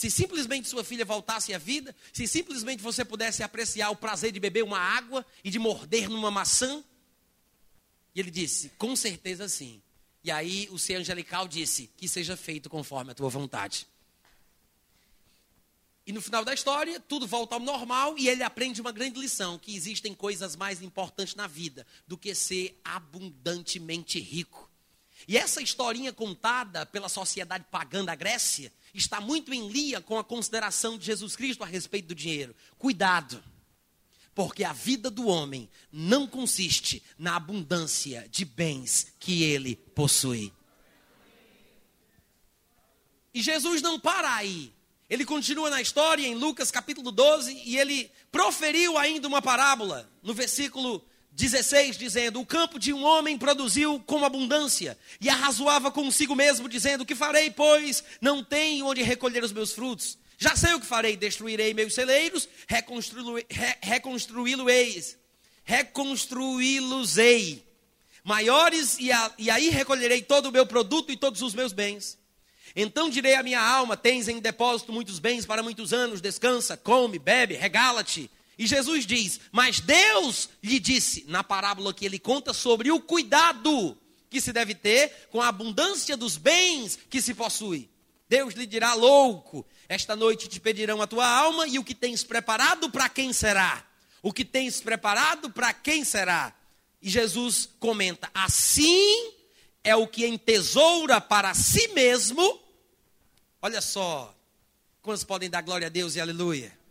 Se simplesmente sua filha voltasse à vida, se simplesmente você pudesse apreciar o prazer de beber uma água e de morder numa maçã? E ele disse: Com certeza sim. E aí o ser angelical disse: Que seja feito conforme a tua vontade. E no final da história, tudo volta ao normal e ele aprende uma grande lição: que existem coisas mais importantes na vida do que ser abundantemente rico. E essa historinha contada pela sociedade pagã da Grécia está muito em linha com a consideração de Jesus Cristo a respeito do dinheiro. Cuidado, porque a vida do homem não consiste na abundância de bens que ele possui. E Jesus não para aí. Ele continua na história em Lucas capítulo 12 e ele proferiu ainda uma parábola no versículo 16, dizendo: O campo de um homem produziu com abundância e arrazoava consigo mesmo, dizendo: Que farei, pois não tenho onde recolher os meus frutos? Já sei o que farei: destruirei meus celeiros, reconstruí-los-eis, reconstruí-los-ei maiores, e, a, e aí recolherei todo o meu produto e todos os meus bens. Então direi à minha alma: Tens em depósito muitos bens para muitos anos, descansa, come, bebe, regala-te. E Jesus diz: Mas Deus lhe disse, na parábola que ele conta sobre o cuidado que se deve ter com a abundância dos bens que se possui. Deus lhe dirá: Louco, esta noite te pedirão a tua alma, e o que tens preparado para quem será? O que tens preparado para quem será? E Jesus comenta: Assim é o que entesoura para si mesmo Olha só. Quantos podem dar glória a Deus e aleluia?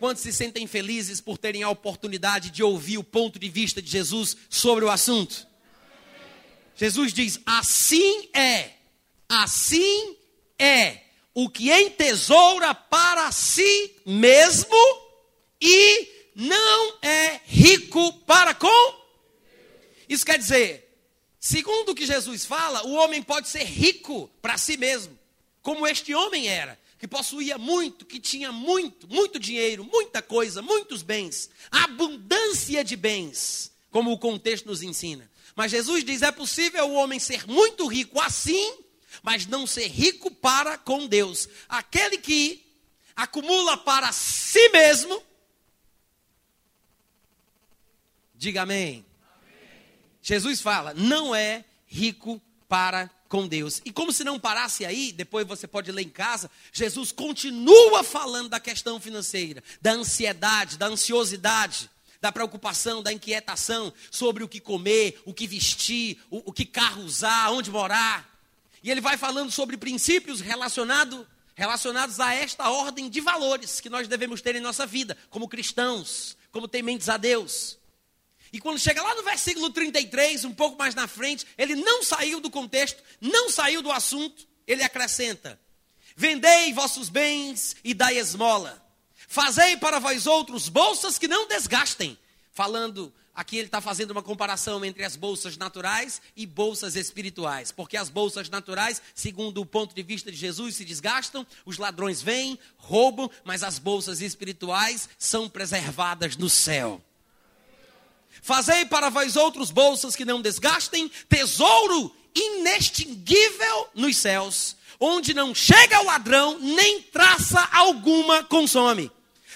Quantos se sentem felizes por terem a oportunidade de ouvir o ponto de vista de Jesus sobre o assunto? Jesus diz: assim é, assim é o que entesoura para si mesmo e não é rico para com. Isso quer dizer, segundo o que Jesus fala, o homem pode ser rico para si mesmo como este homem era, que possuía muito, que tinha muito, muito dinheiro, muita coisa, muitos bens, abundância de bens, como o contexto nos ensina. Mas Jesus diz: é possível o homem ser muito rico assim, mas não ser rico para com Deus. Aquele que acumula para si mesmo, diga amém. amém. Jesus fala: não é rico para com Deus. E como se não parasse aí, depois você pode ler em casa, Jesus continua falando da questão financeira, da ansiedade, da ansiosidade, da preocupação, da inquietação sobre o que comer, o que vestir, o, o que carro usar, onde morar. E ele vai falando sobre princípios relacionado, relacionados a esta ordem de valores que nós devemos ter em nossa vida, como cristãos, como tementes a Deus. E quando chega lá no versículo 33, um pouco mais na frente, ele não saiu do contexto, não saiu do assunto, ele acrescenta: Vendei vossos bens e dai esmola. Fazei para vós outros bolsas que não desgastem. Falando, aqui ele está fazendo uma comparação entre as bolsas naturais e bolsas espirituais. Porque as bolsas naturais, segundo o ponto de vista de Jesus, se desgastam, os ladrões vêm, roubam, mas as bolsas espirituais são preservadas no céu. Fazei para vós outros bolsas que não desgastem, tesouro inextinguível nos céus, onde não chega o ladrão, nem traça alguma consome.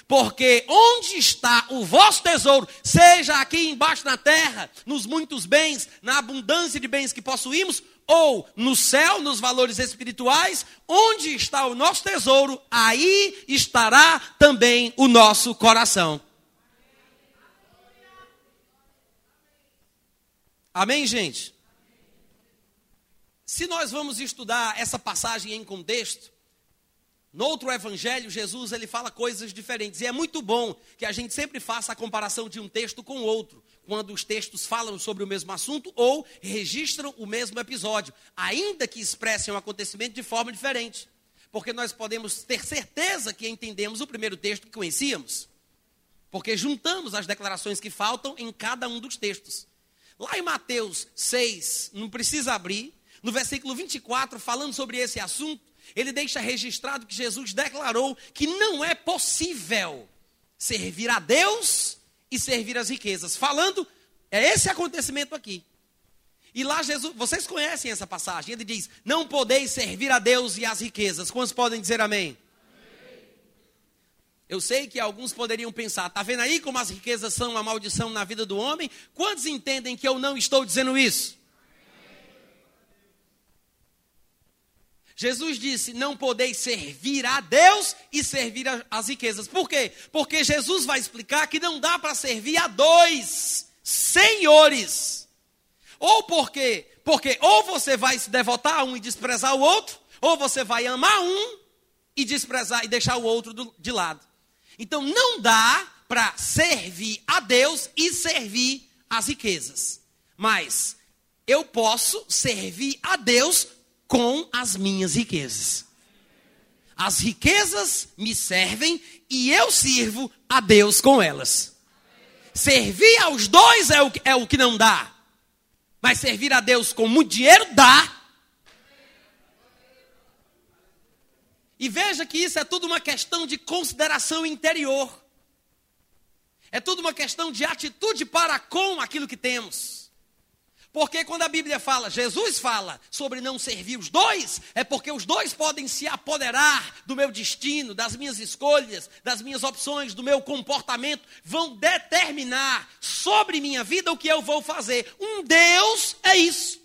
Porque onde está o vosso tesouro, seja aqui embaixo na terra, nos muitos bens, na abundância de bens que possuímos, ou no céu, nos valores espirituais, onde está o nosso tesouro, aí estará também o nosso coração. Amém, gente? Se nós vamos estudar essa passagem em contexto, no outro evangelho, Jesus ele fala coisas diferentes. E é muito bom que a gente sempre faça a comparação de um texto com outro, quando os textos falam sobre o mesmo assunto ou registram o mesmo episódio, ainda que expressem o um acontecimento de forma diferente. Porque nós podemos ter certeza que entendemos o primeiro texto que conhecíamos. Porque juntamos as declarações que faltam em cada um dos textos. Lá em Mateus 6, não precisa abrir, no versículo 24, falando sobre esse assunto, ele deixa registrado que Jesus declarou que não é possível servir a Deus e servir as riquezas. Falando, é esse acontecimento aqui. E lá Jesus, vocês conhecem essa passagem, ele diz: Não podeis servir a Deus e as riquezas. Quantos podem dizer amém? Eu sei que alguns poderiam pensar, está vendo aí como as riquezas são uma maldição na vida do homem? Quantos entendem que eu não estou dizendo isso? Jesus disse: Não podeis servir a Deus e servir as riquezas. Por quê? Porque Jesus vai explicar que não dá para servir a dois senhores. Ou porque, porque ou você vai se devotar a um e desprezar o outro, ou você vai amar um e desprezar e deixar o outro do, de lado. Então não dá para servir a Deus e servir as riquezas. Mas eu posso servir a Deus com as minhas riquezas. As riquezas me servem e eu sirvo a Deus com elas. Servir aos dois é o, é o que não dá. Mas servir a Deus com muito dinheiro dá. E veja que isso é tudo uma questão de consideração interior. É tudo uma questão de atitude para com aquilo que temos. Porque quando a Bíblia fala, Jesus fala sobre não servir os dois, é porque os dois podem se apoderar do meu destino, das minhas escolhas, das minhas opções, do meu comportamento, vão determinar sobre minha vida o que eu vou fazer. Um Deus é isso.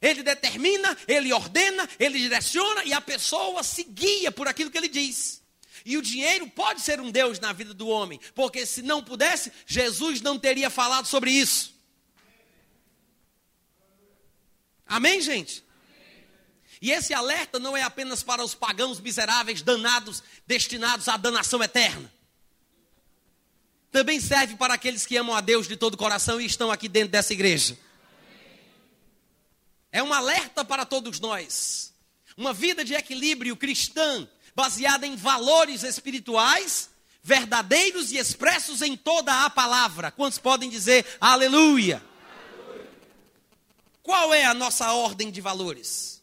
Ele determina, ele ordena, ele direciona e a pessoa se guia por aquilo que ele diz. E o dinheiro pode ser um Deus na vida do homem, porque se não pudesse, Jesus não teria falado sobre isso. Amém, gente? E esse alerta não é apenas para os pagãos miseráveis, danados, destinados à danação eterna. Também serve para aqueles que amam a Deus de todo o coração e estão aqui dentro dessa igreja. É um alerta para todos nós. Uma vida de equilíbrio cristã, baseada em valores espirituais, verdadeiros e expressos em toda a palavra. Quantos podem dizer aleluia? Qual é a nossa ordem de valores?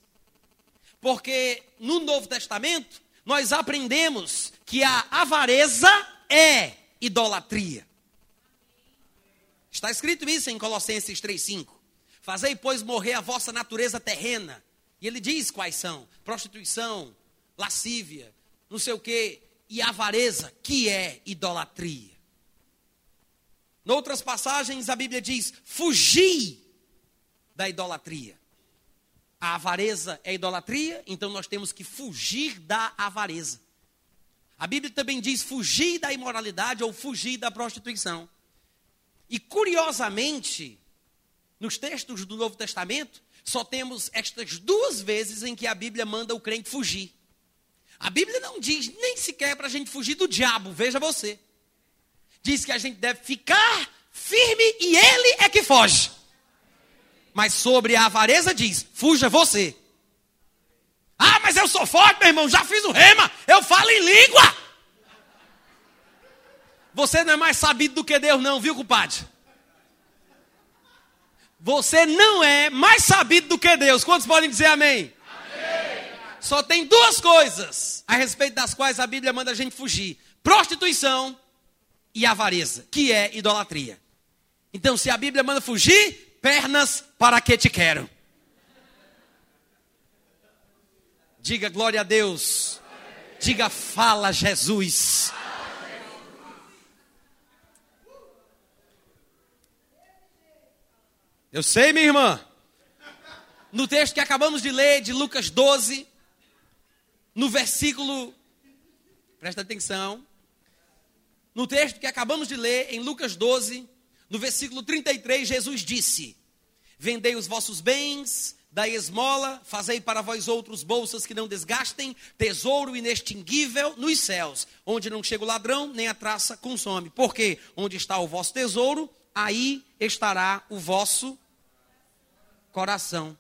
Porque no Novo Testamento nós aprendemos que a avareza é idolatria. Está escrito isso em Colossenses 3:5. Fazei, pois, morrer a vossa natureza terrena. E ele diz quais são: prostituição, lascívia, não sei o quê, e avareza, que é idolatria. Em outras passagens, a Bíblia diz: fugi da idolatria. A avareza é idolatria, então nós temos que fugir da avareza. A Bíblia também diz fugir da imoralidade ou fugir da prostituição. E curiosamente, nos textos do Novo Testamento, só temos estas duas vezes em que a Bíblia manda o crente fugir. A Bíblia não diz nem sequer para a gente fugir do diabo, veja você. Diz que a gente deve ficar firme e ele é que foge. Mas sobre a avareza diz: fuja você. Ah, mas eu sou forte, meu irmão, já fiz o rema, eu falo em língua. Você não é mais sabido do que Deus, não, viu, compadre? Você não é mais sabido do que Deus. Quantos podem dizer amém? amém? Só tem duas coisas a respeito das quais a Bíblia manda a gente fugir: prostituição e avareza, que é idolatria. Então, se a Bíblia manda fugir, pernas, para que te quero? Diga glória a Deus. Diga fala Jesus. Eu sei, minha irmã. No texto que acabamos de ler, de Lucas 12, no versículo. Presta atenção. No texto que acabamos de ler, em Lucas 12, no versículo 33, Jesus disse: Vendei os vossos bens, dai esmola, fazei para vós outros bolsas que não desgastem, tesouro inextinguível nos céus, onde não chega o ladrão, nem a traça consome. Porque onde está o vosso tesouro, aí estará o vosso coração.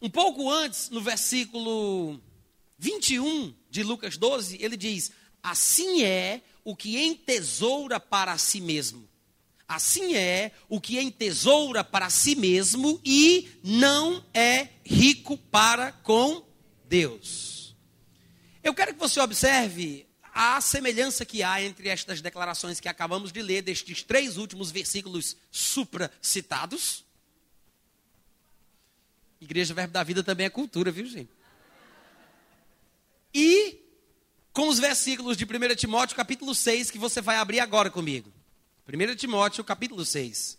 Um pouco antes, no versículo 21 de Lucas 12, ele diz: Assim é o que entesoura para si mesmo. Assim é o que entesoura para si mesmo e não é rico para com Deus. Eu quero que você observe a semelhança que há entre estas declarações que acabamos de ler, destes três últimos versículos supracitados. Igreja Verbo da Vida também é cultura, viu, gente? E com os versículos de 1 Timóteo, capítulo 6, que você vai abrir agora comigo. 1 Timóteo, capítulo 6.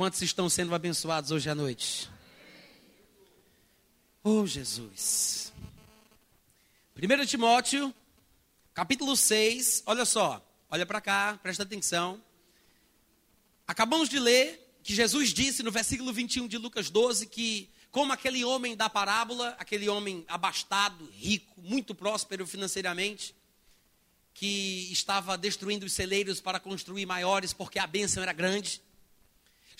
Quantos estão sendo abençoados hoje à noite? Oh, Jesus. 1 Timóteo, capítulo 6, olha só, olha para cá, presta atenção. Acabamos de ler que Jesus disse no versículo 21 de Lucas 12 que, como aquele homem da parábola, aquele homem abastado, rico, muito próspero financeiramente, que estava destruindo os celeiros para construir maiores porque a bênção era grande.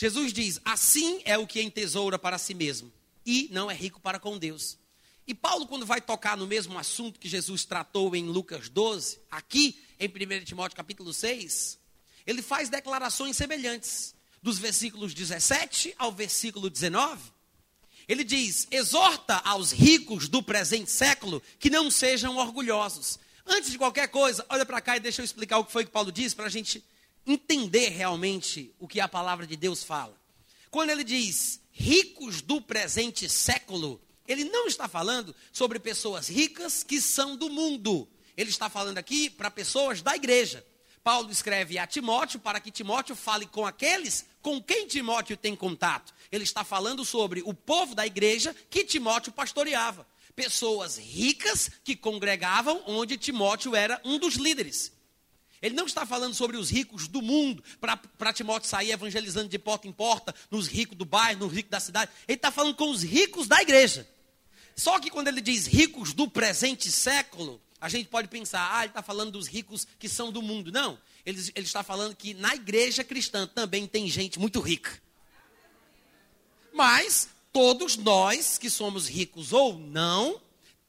Jesus diz: assim é o que entesoura para si mesmo e não é rico para com Deus. E Paulo, quando vai tocar no mesmo assunto que Jesus tratou em Lucas 12, aqui em 1 Timóteo capítulo 6, ele faz declarações semelhantes, dos versículos 17 ao versículo 19. Ele diz: exorta aos ricos do presente século que não sejam orgulhosos. Antes de qualquer coisa, olha para cá e deixa eu explicar o que foi que Paulo disse para a gente entender realmente o que a palavra de Deus fala. Quando ele diz ricos do presente século, ele não está falando sobre pessoas ricas que são do mundo. Ele está falando aqui para pessoas da igreja. Paulo escreve a Timóteo para que Timóteo fale com aqueles com quem Timóteo tem contato. Ele está falando sobre o povo da igreja que Timóteo pastoreava. Pessoas ricas que congregavam onde Timóteo era um dos líderes. Ele não está falando sobre os ricos do mundo, para Timóteo sair evangelizando de porta em porta, nos ricos do bairro, nos ricos da cidade. Ele está falando com os ricos da igreja. Só que quando ele diz ricos do presente século, a gente pode pensar, ah, ele está falando dos ricos que são do mundo. Não, ele, ele está falando que na igreja cristã também tem gente muito rica. Mas todos nós que somos ricos ou não,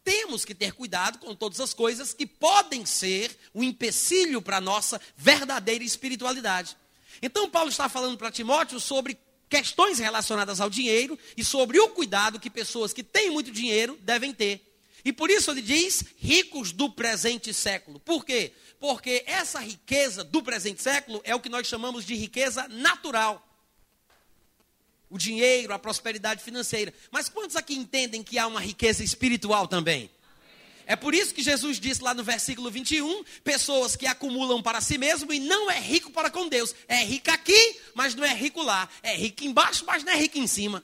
temos que ter cuidado com todas as coisas que podem ser um empecilho para a nossa verdadeira espiritualidade. Então, Paulo está falando para Timóteo sobre questões relacionadas ao dinheiro e sobre o cuidado que pessoas que têm muito dinheiro devem ter. E por isso ele diz ricos do presente século. Por quê? Porque essa riqueza do presente século é o que nós chamamos de riqueza natural. O dinheiro, a prosperidade financeira. Mas quantos aqui entendem que há uma riqueza espiritual também? É por isso que Jesus disse lá no versículo 21: pessoas que acumulam para si mesmo e não é rico para com Deus. É rico aqui, mas não é rico lá. É rico embaixo, mas não é rico em cima.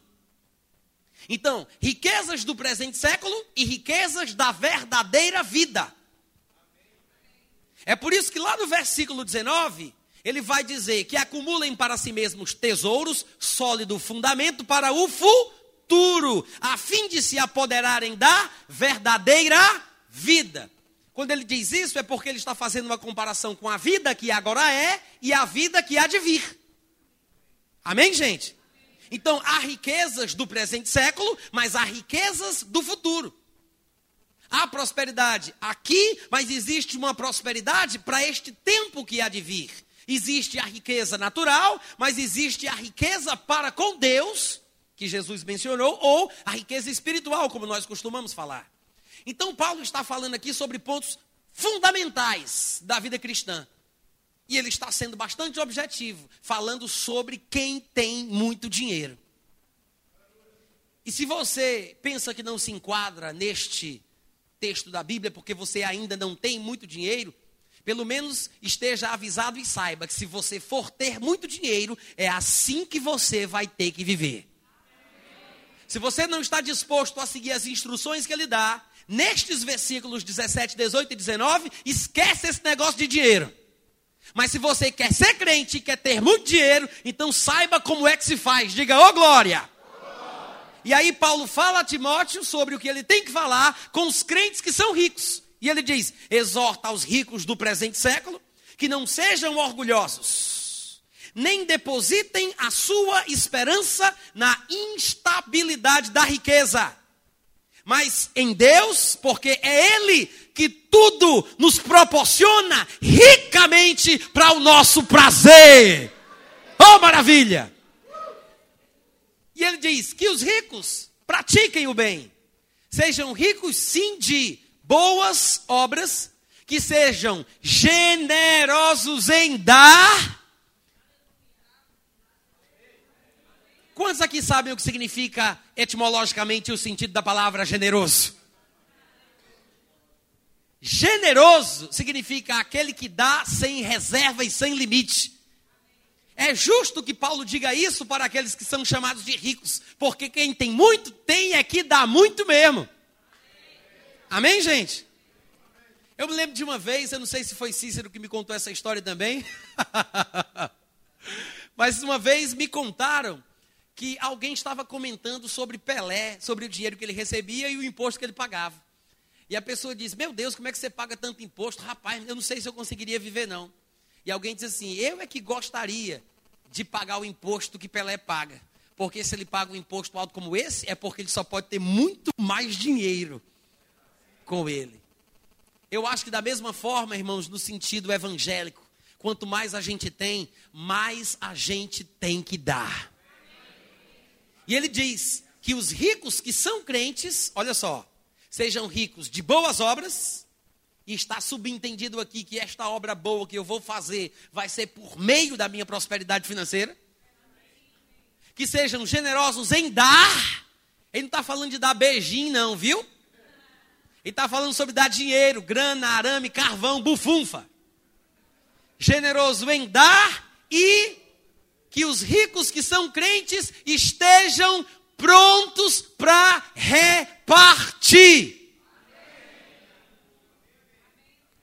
Então, riquezas do presente século e riquezas da verdadeira vida. É por isso que lá no versículo 19, ele vai dizer que acumulem para si mesmos tesouros, sólido fundamento para o futuro, a fim de se apoderarem da verdadeira vida. Quando ele diz isso, é porque ele está fazendo uma comparação com a vida que agora é e a vida que há de vir. Amém, gente? Então, há riquezas do presente século, mas há riquezas do futuro. Há prosperidade aqui, mas existe uma prosperidade para este tempo que há de vir. Existe a riqueza natural, mas existe a riqueza para com Deus, que Jesus mencionou, ou a riqueza espiritual, como nós costumamos falar. Então, Paulo está falando aqui sobre pontos fundamentais da vida cristã. E ele está sendo bastante objetivo, falando sobre quem tem muito dinheiro. E se você pensa que não se enquadra neste texto da Bíblia porque você ainda não tem muito dinheiro, pelo menos esteja avisado e saiba que se você for ter muito dinheiro, é assim que você vai ter que viver. Se você não está disposto a seguir as instruções que ele dá, nestes versículos 17, 18 e 19, esquece esse negócio de dinheiro. Mas se você quer ser crente e quer ter muito dinheiro, então saiba como é que se faz. Diga, ô oh, glória! E aí Paulo fala a Timóteo sobre o que ele tem que falar com os crentes que são ricos. E ele diz: exorta aos ricos do presente século que não sejam orgulhosos, nem depositem a sua esperança na instabilidade da riqueza, mas em Deus, porque é Ele que tudo nos proporciona ricamente para o nosso prazer. Oh, maravilha! E ele diz que os ricos pratiquem o bem, sejam ricos sim de boas obras, que sejam generosos em dar. Quantos aqui sabem o que significa etimologicamente o sentido da palavra generoso? Generoso significa aquele que dá sem reserva e sem limite. É justo que Paulo diga isso para aqueles que são chamados de ricos, porque quem tem muito tem é que dá muito mesmo. Amém, gente? Eu me lembro de uma vez, eu não sei se foi Cícero que me contou essa história também, mas uma vez me contaram que alguém estava comentando sobre Pelé, sobre o dinheiro que ele recebia e o imposto que ele pagava. E a pessoa diz: Meu Deus, como é que você paga tanto imposto? Rapaz, eu não sei se eu conseguiria viver, não. E alguém diz assim: Eu é que gostaria de pagar o imposto que Pelé paga. Porque se ele paga um imposto alto como esse, é porque ele só pode ter muito mais dinheiro com ele. Eu acho que da mesma forma, irmãos, no sentido evangélico, quanto mais a gente tem, mais a gente tem que dar. E ele diz que os ricos que são crentes, olha só, sejam ricos de boas obras, e está subentendido aqui que esta obra boa que eu vou fazer vai ser por meio da minha prosperidade financeira. Que sejam generosos em dar. Ele não está falando de dar beijinho, não, viu? Ele está falando sobre dar dinheiro, grana, arame, carvão, bufunfa. Generoso em dar e que os ricos que são crentes estejam prontos para repartir.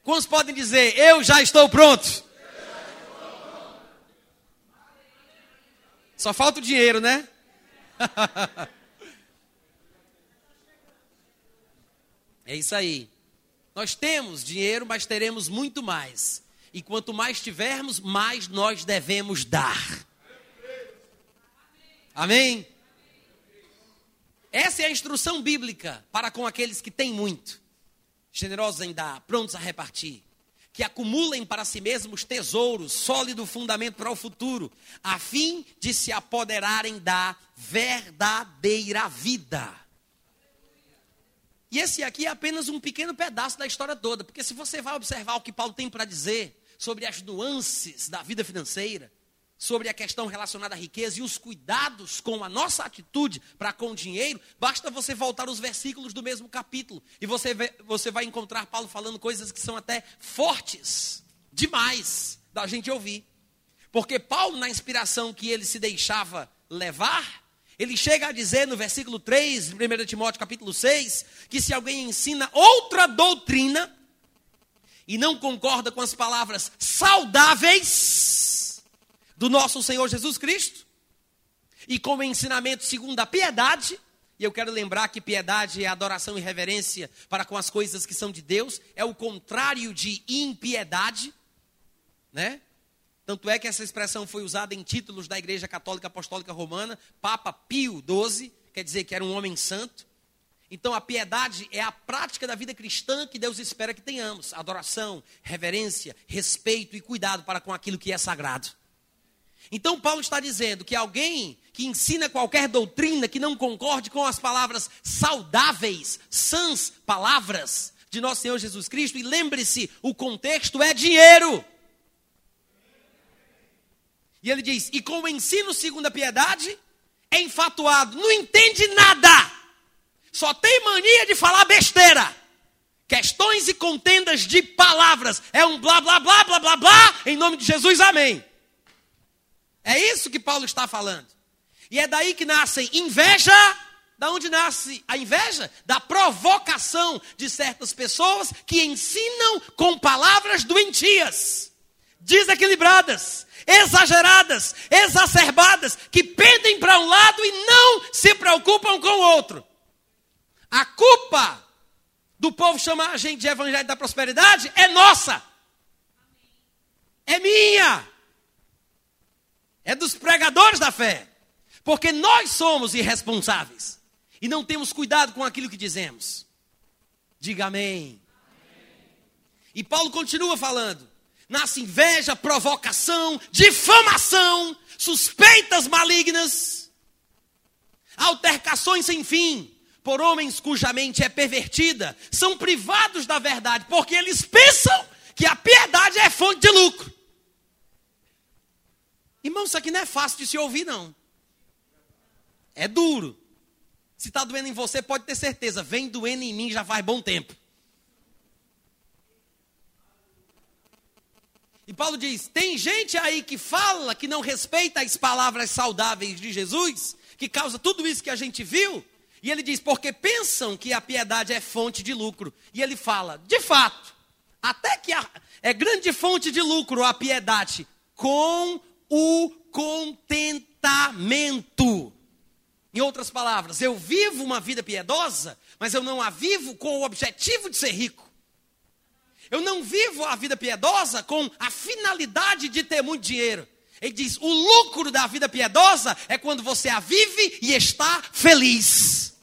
Quantos podem dizer, eu já estou pronto? Só falta o dinheiro, né? é isso aí. Nós temos dinheiro, mas teremos muito mais. E quanto mais tivermos, mais nós devemos dar. Amém? Essa é a instrução bíblica para com aqueles que têm muito generosos em dar, prontos a repartir, que acumulem para si mesmos tesouros, sólido fundamento para o futuro, a fim de se apoderarem da verdadeira vida. E esse aqui é apenas um pequeno pedaço da história toda, porque se você vai observar o que Paulo tem para dizer sobre as nuances da vida financeira, sobre a questão relacionada à riqueza e os cuidados com a nossa atitude para com o dinheiro, basta você voltar os versículos do mesmo capítulo e você, vê, você vai encontrar Paulo falando coisas que são até fortes demais da gente ouvir. Porque Paulo, na inspiração que ele se deixava levar, ele chega a dizer no versículo 3, 1 Timóteo capítulo 6, que se alguém ensina outra doutrina e não concorda com as palavras saudáveis, do nosso Senhor Jesus Cristo e com o ensinamento segundo a piedade. E eu quero lembrar que piedade é adoração e reverência para com as coisas que são de Deus, é o contrário de impiedade, né? Tanto é que essa expressão foi usada em títulos da Igreja Católica Apostólica Romana, Papa Pio XII, quer dizer que era um homem santo. Então a piedade é a prática da vida cristã que Deus espera que tenhamos: adoração, reverência, respeito e cuidado para com aquilo que é sagrado. Então, Paulo está dizendo que alguém que ensina qualquer doutrina que não concorde com as palavras saudáveis, sãs palavras de nosso Senhor Jesus Cristo, e lembre-se, o contexto é dinheiro. E ele diz: e com o ensino segundo a piedade, é enfatuado, não entende nada, só tem mania de falar besteira. Questões e contendas de palavras, é um blá blá blá blá blá blá, em nome de Jesus, amém. É isso que Paulo está falando. E é daí que nasce inveja. Da onde nasce a inveja? Da provocação de certas pessoas que ensinam com palavras doentias, desequilibradas, exageradas, exacerbadas, que pendem para um lado e não se preocupam com o outro. A culpa do povo chamar a gente de evangelho da prosperidade é nossa. É minha é dos pregadores da fé. Porque nós somos irresponsáveis e não temos cuidado com aquilo que dizemos. Diga amém. E Paulo continua falando: nasce inveja, provocação, difamação, suspeitas malignas, altercações sem fim por homens cuja mente é pervertida, são privados da verdade, porque eles pensam que a piedade é fonte de lucro. Irmão, isso aqui não é fácil de se ouvir, não. É duro. Se está doendo em você, pode ter certeza. Vem doendo em mim já faz bom tempo. E Paulo diz: tem gente aí que fala que não respeita as palavras saudáveis de Jesus, que causa tudo isso que a gente viu. E ele diz: porque pensam que a piedade é fonte de lucro. E ele fala: de fato, até que a, é grande fonte de lucro a piedade, com o contentamento. Em outras palavras, eu vivo uma vida piedosa, mas eu não a vivo com o objetivo de ser rico. Eu não vivo a vida piedosa com a finalidade de ter muito dinheiro. Ele diz: o lucro da vida piedosa é quando você a vive e está feliz.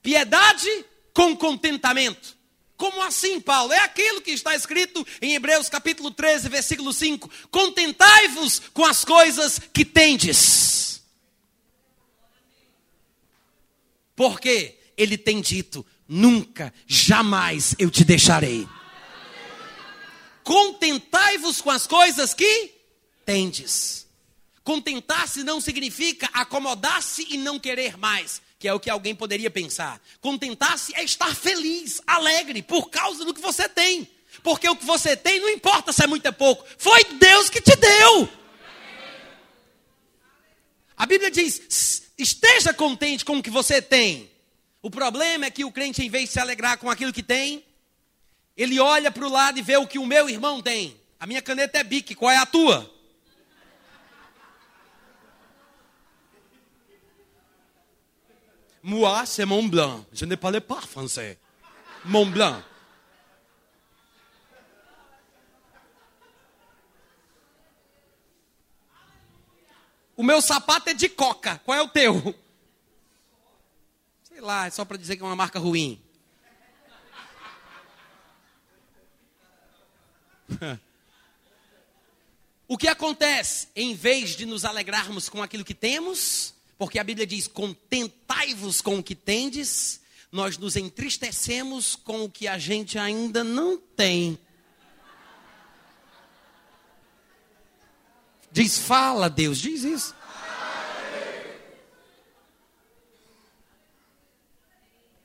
Piedade com contentamento. Como assim, Paulo? É aquilo que está escrito em Hebreus capítulo 13, versículo 5: Contentai-vos com as coisas que tendes. Porque ele tem dito: nunca, jamais eu te deixarei. Contentai-vos com as coisas que tendes. Contentar-se não significa acomodar-se e não querer mais, que é o que alguém poderia pensar. Contentar-se é estar feliz, alegre, por causa do que você tem. Porque o que você tem não importa se é muito ou é pouco, foi Deus que te deu. A Bíblia diz: esteja contente com o que você tem. O problema é que o crente, em vez de se alegrar com aquilo que tem, ele olha para o lado e vê o que o meu irmão tem. A minha caneta é bique, qual é a tua? Moi, c'est Mont Blanc. Je ne parle pas français. Mont Blanc. O meu sapato é de coca. Qual é o teu? Sei lá, é só para dizer que é uma marca ruim. o que acontece? Em vez de nos alegrarmos com aquilo que temos, porque a Bíblia diz: contentai-vos com o que tendes, nós nos entristecemos com o que a gente ainda não tem. Diz, fala, Deus, diz isso.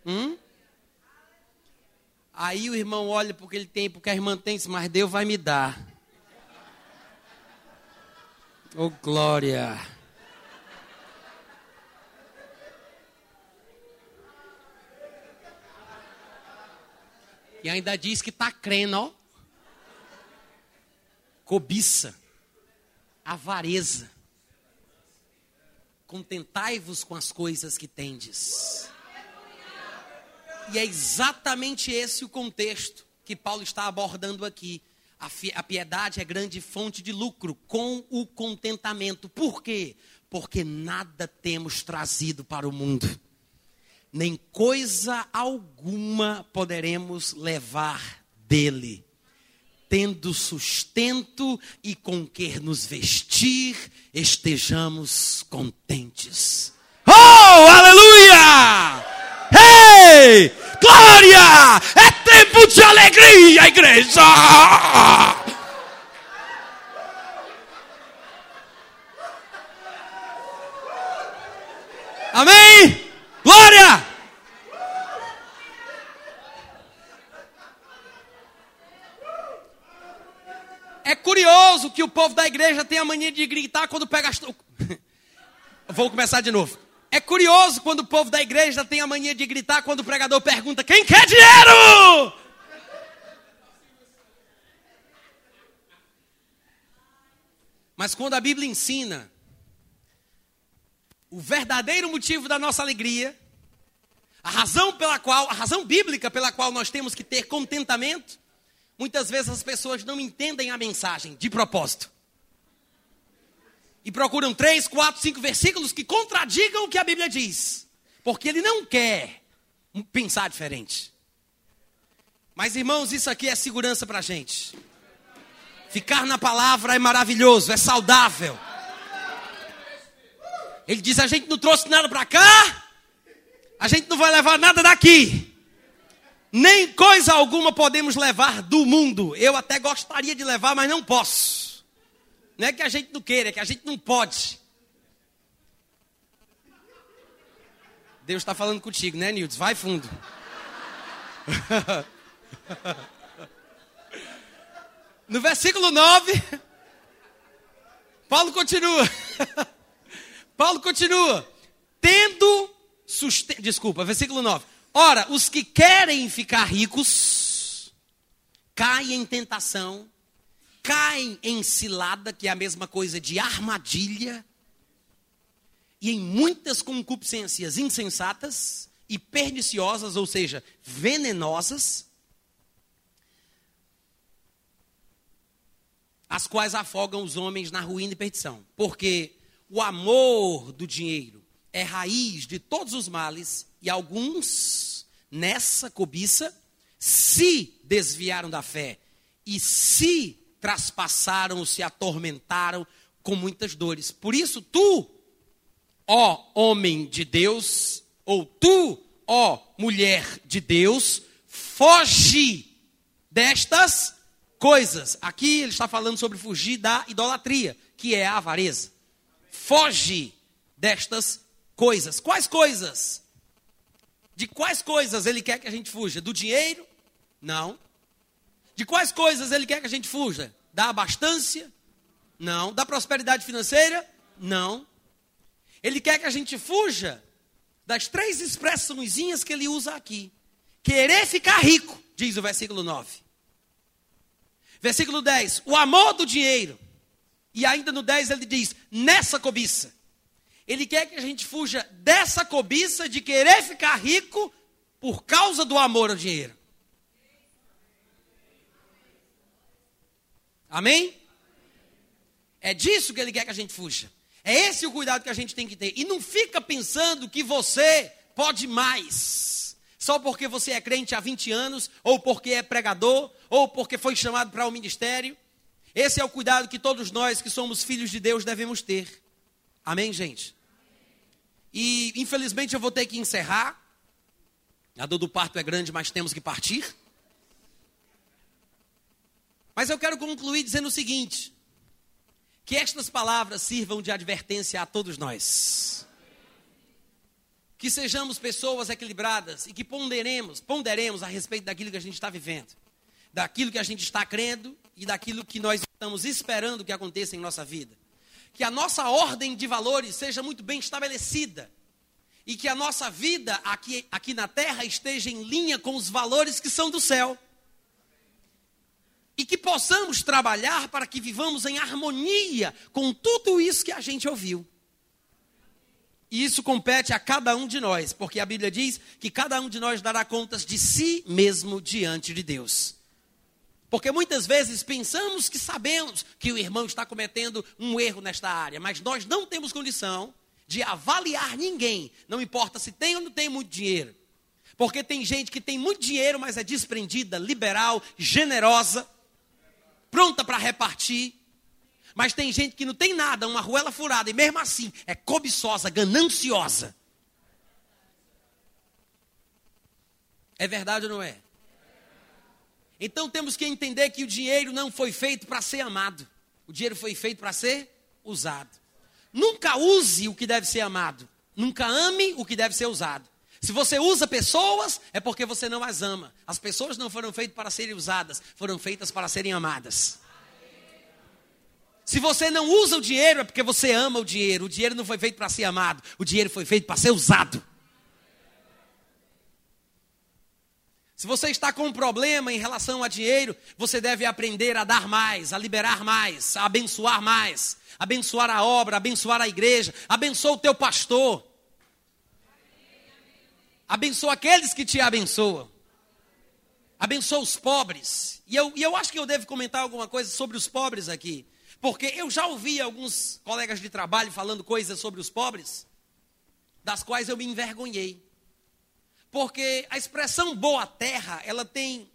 Hum? Aí o irmão olha porque ele tem, porque a irmã tem, mas Deus vai me dar. Oh, glória. E ainda diz que está crendo, ó. Cobiça, avareza. Contentai-vos com as coisas que tendes. E é exatamente esse o contexto que Paulo está abordando aqui. A, a piedade é grande fonte de lucro com o contentamento. Por quê? Porque nada temos trazido para o mundo, nem coisa alguma poderemos levar dele. Tendo sustento e com que nos vestir, estejamos contentes. Oh, aleluia! Glória! É tempo de alegria, igreja! Amém? Glória! É curioso que o povo da igreja tem a mania de gritar quando pega as. Vou começar de novo. É curioso quando o povo da igreja tem a mania de gritar quando o pregador pergunta: quem quer dinheiro? Mas quando a Bíblia ensina o verdadeiro motivo da nossa alegria, a razão pela qual, a razão bíblica pela qual nós temos que ter contentamento, muitas vezes as pessoas não entendem a mensagem de propósito e procuram três, quatro, cinco versículos que contradigam o que a Bíblia diz, porque ele não quer pensar diferente. Mas irmãos, isso aqui é segurança para a gente. Ficar na palavra é maravilhoso, é saudável. Ele diz: a gente não trouxe nada para cá, a gente não vai levar nada daqui. Nem coisa alguma podemos levar do mundo. Eu até gostaria de levar, mas não posso. Não é que a gente não queira, é que a gente não pode. Deus está falando contigo, né, Nildes? Vai fundo. No versículo 9, Paulo continua. Paulo continua. Tendo sustento. Desculpa, versículo 9. Ora, os que querem ficar ricos caem em tentação, caem em cilada, que é a mesma coisa de armadilha, e em muitas concupiscências insensatas e perniciosas, ou seja, venenosas, as quais afogam os homens na ruína e perdição. Porque o amor do dinheiro é raiz de todos os males, e alguns, nessa cobiça, se desviaram da fé e se traspassaram, se atormentaram com muitas dores. Por isso, tu, ó homem de Deus, ou tu, ó mulher de Deus, foge destas coisas. Aqui ele está falando sobre fugir da idolatria, que é a avareza. Foge destas coisas. Quais coisas? De quais coisas ele quer que a gente fuja? Do dinheiro? Não. De quais coisas ele quer que a gente fuja? Da abastança? Não. Da prosperidade financeira? Não. Ele quer que a gente fuja das três expressõezinhas que ele usa aqui. Querer ficar rico, diz o versículo 9. Versículo 10, o amor do dinheiro. E ainda no 10 ele diz, nessa cobiça. Ele quer que a gente fuja dessa cobiça de querer ficar rico por causa do amor ao dinheiro. Amém? É disso que ele quer que a gente fuja. É esse o cuidado que a gente tem que ter. E não fica pensando que você pode mais. Só porque você é crente há 20 anos, ou porque é pregador, ou porque foi chamado para o ministério. Esse é o cuidado que todos nós que somos filhos de Deus devemos ter. Amém, gente? E infelizmente eu vou ter que encerrar. A dor do parto é grande, mas temos que partir. Mas eu quero concluir dizendo o seguinte: que estas palavras sirvam de advertência a todos nós. Que sejamos pessoas equilibradas e que ponderemos, ponderemos a respeito daquilo que a gente está vivendo, daquilo que a gente está crendo e daquilo que nós estamos esperando que aconteça em nossa vida que a nossa ordem de valores seja muito bem estabelecida e que a nossa vida aqui, aqui na terra esteja em linha com os valores que são do céu. E que possamos trabalhar para que vivamos em harmonia com tudo isso que a gente ouviu. E isso compete a cada um de nós, porque a Bíblia diz que cada um de nós dará contas de si mesmo diante de Deus. Porque muitas vezes pensamos que sabemos que o irmão está cometendo um erro nesta área, mas nós não temos condição de avaliar ninguém, não importa se tem ou não tem muito dinheiro. Porque tem gente que tem muito dinheiro, mas é desprendida, liberal, generosa, pronta para repartir. Mas tem gente que não tem nada, uma ruela furada, e mesmo assim é cobiçosa, gananciosa. É verdade ou não é? Então temos que entender que o dinheiro não foi feito para ser amado. O dinheiro foi feito para ser usado. Nunca use o que deve ser amado. Nunca ame o que deve ser usado. Se você usa pessoas, é porque você não as ama. As pessoas não foram feitas para serem usadas, foram feitas para serem amadas. Se você não usa o dinheiro, é porque você ama o dinheiro. O dinheiro não foi feito para ser amado, o dinheiro foi feito para ser usado. Se você está com um problema em relação a dinheiro, você deve aprender a dar mais, a liberar mais, a abençoar mais, abençoar a obra, abençoar a igreja, abençoa o teu pastor. Abençoa aqueles que te abençoam. Abençoa os pobres. E eu, e eu acho que eu devo comentar alguma coisa sobre os pobres aqui. Porque eu já ouvi alguns colegas de trabalho falando coisas sobre os pobres, das quais eu me envergonhei. Porque a expressão boa terra, ela tem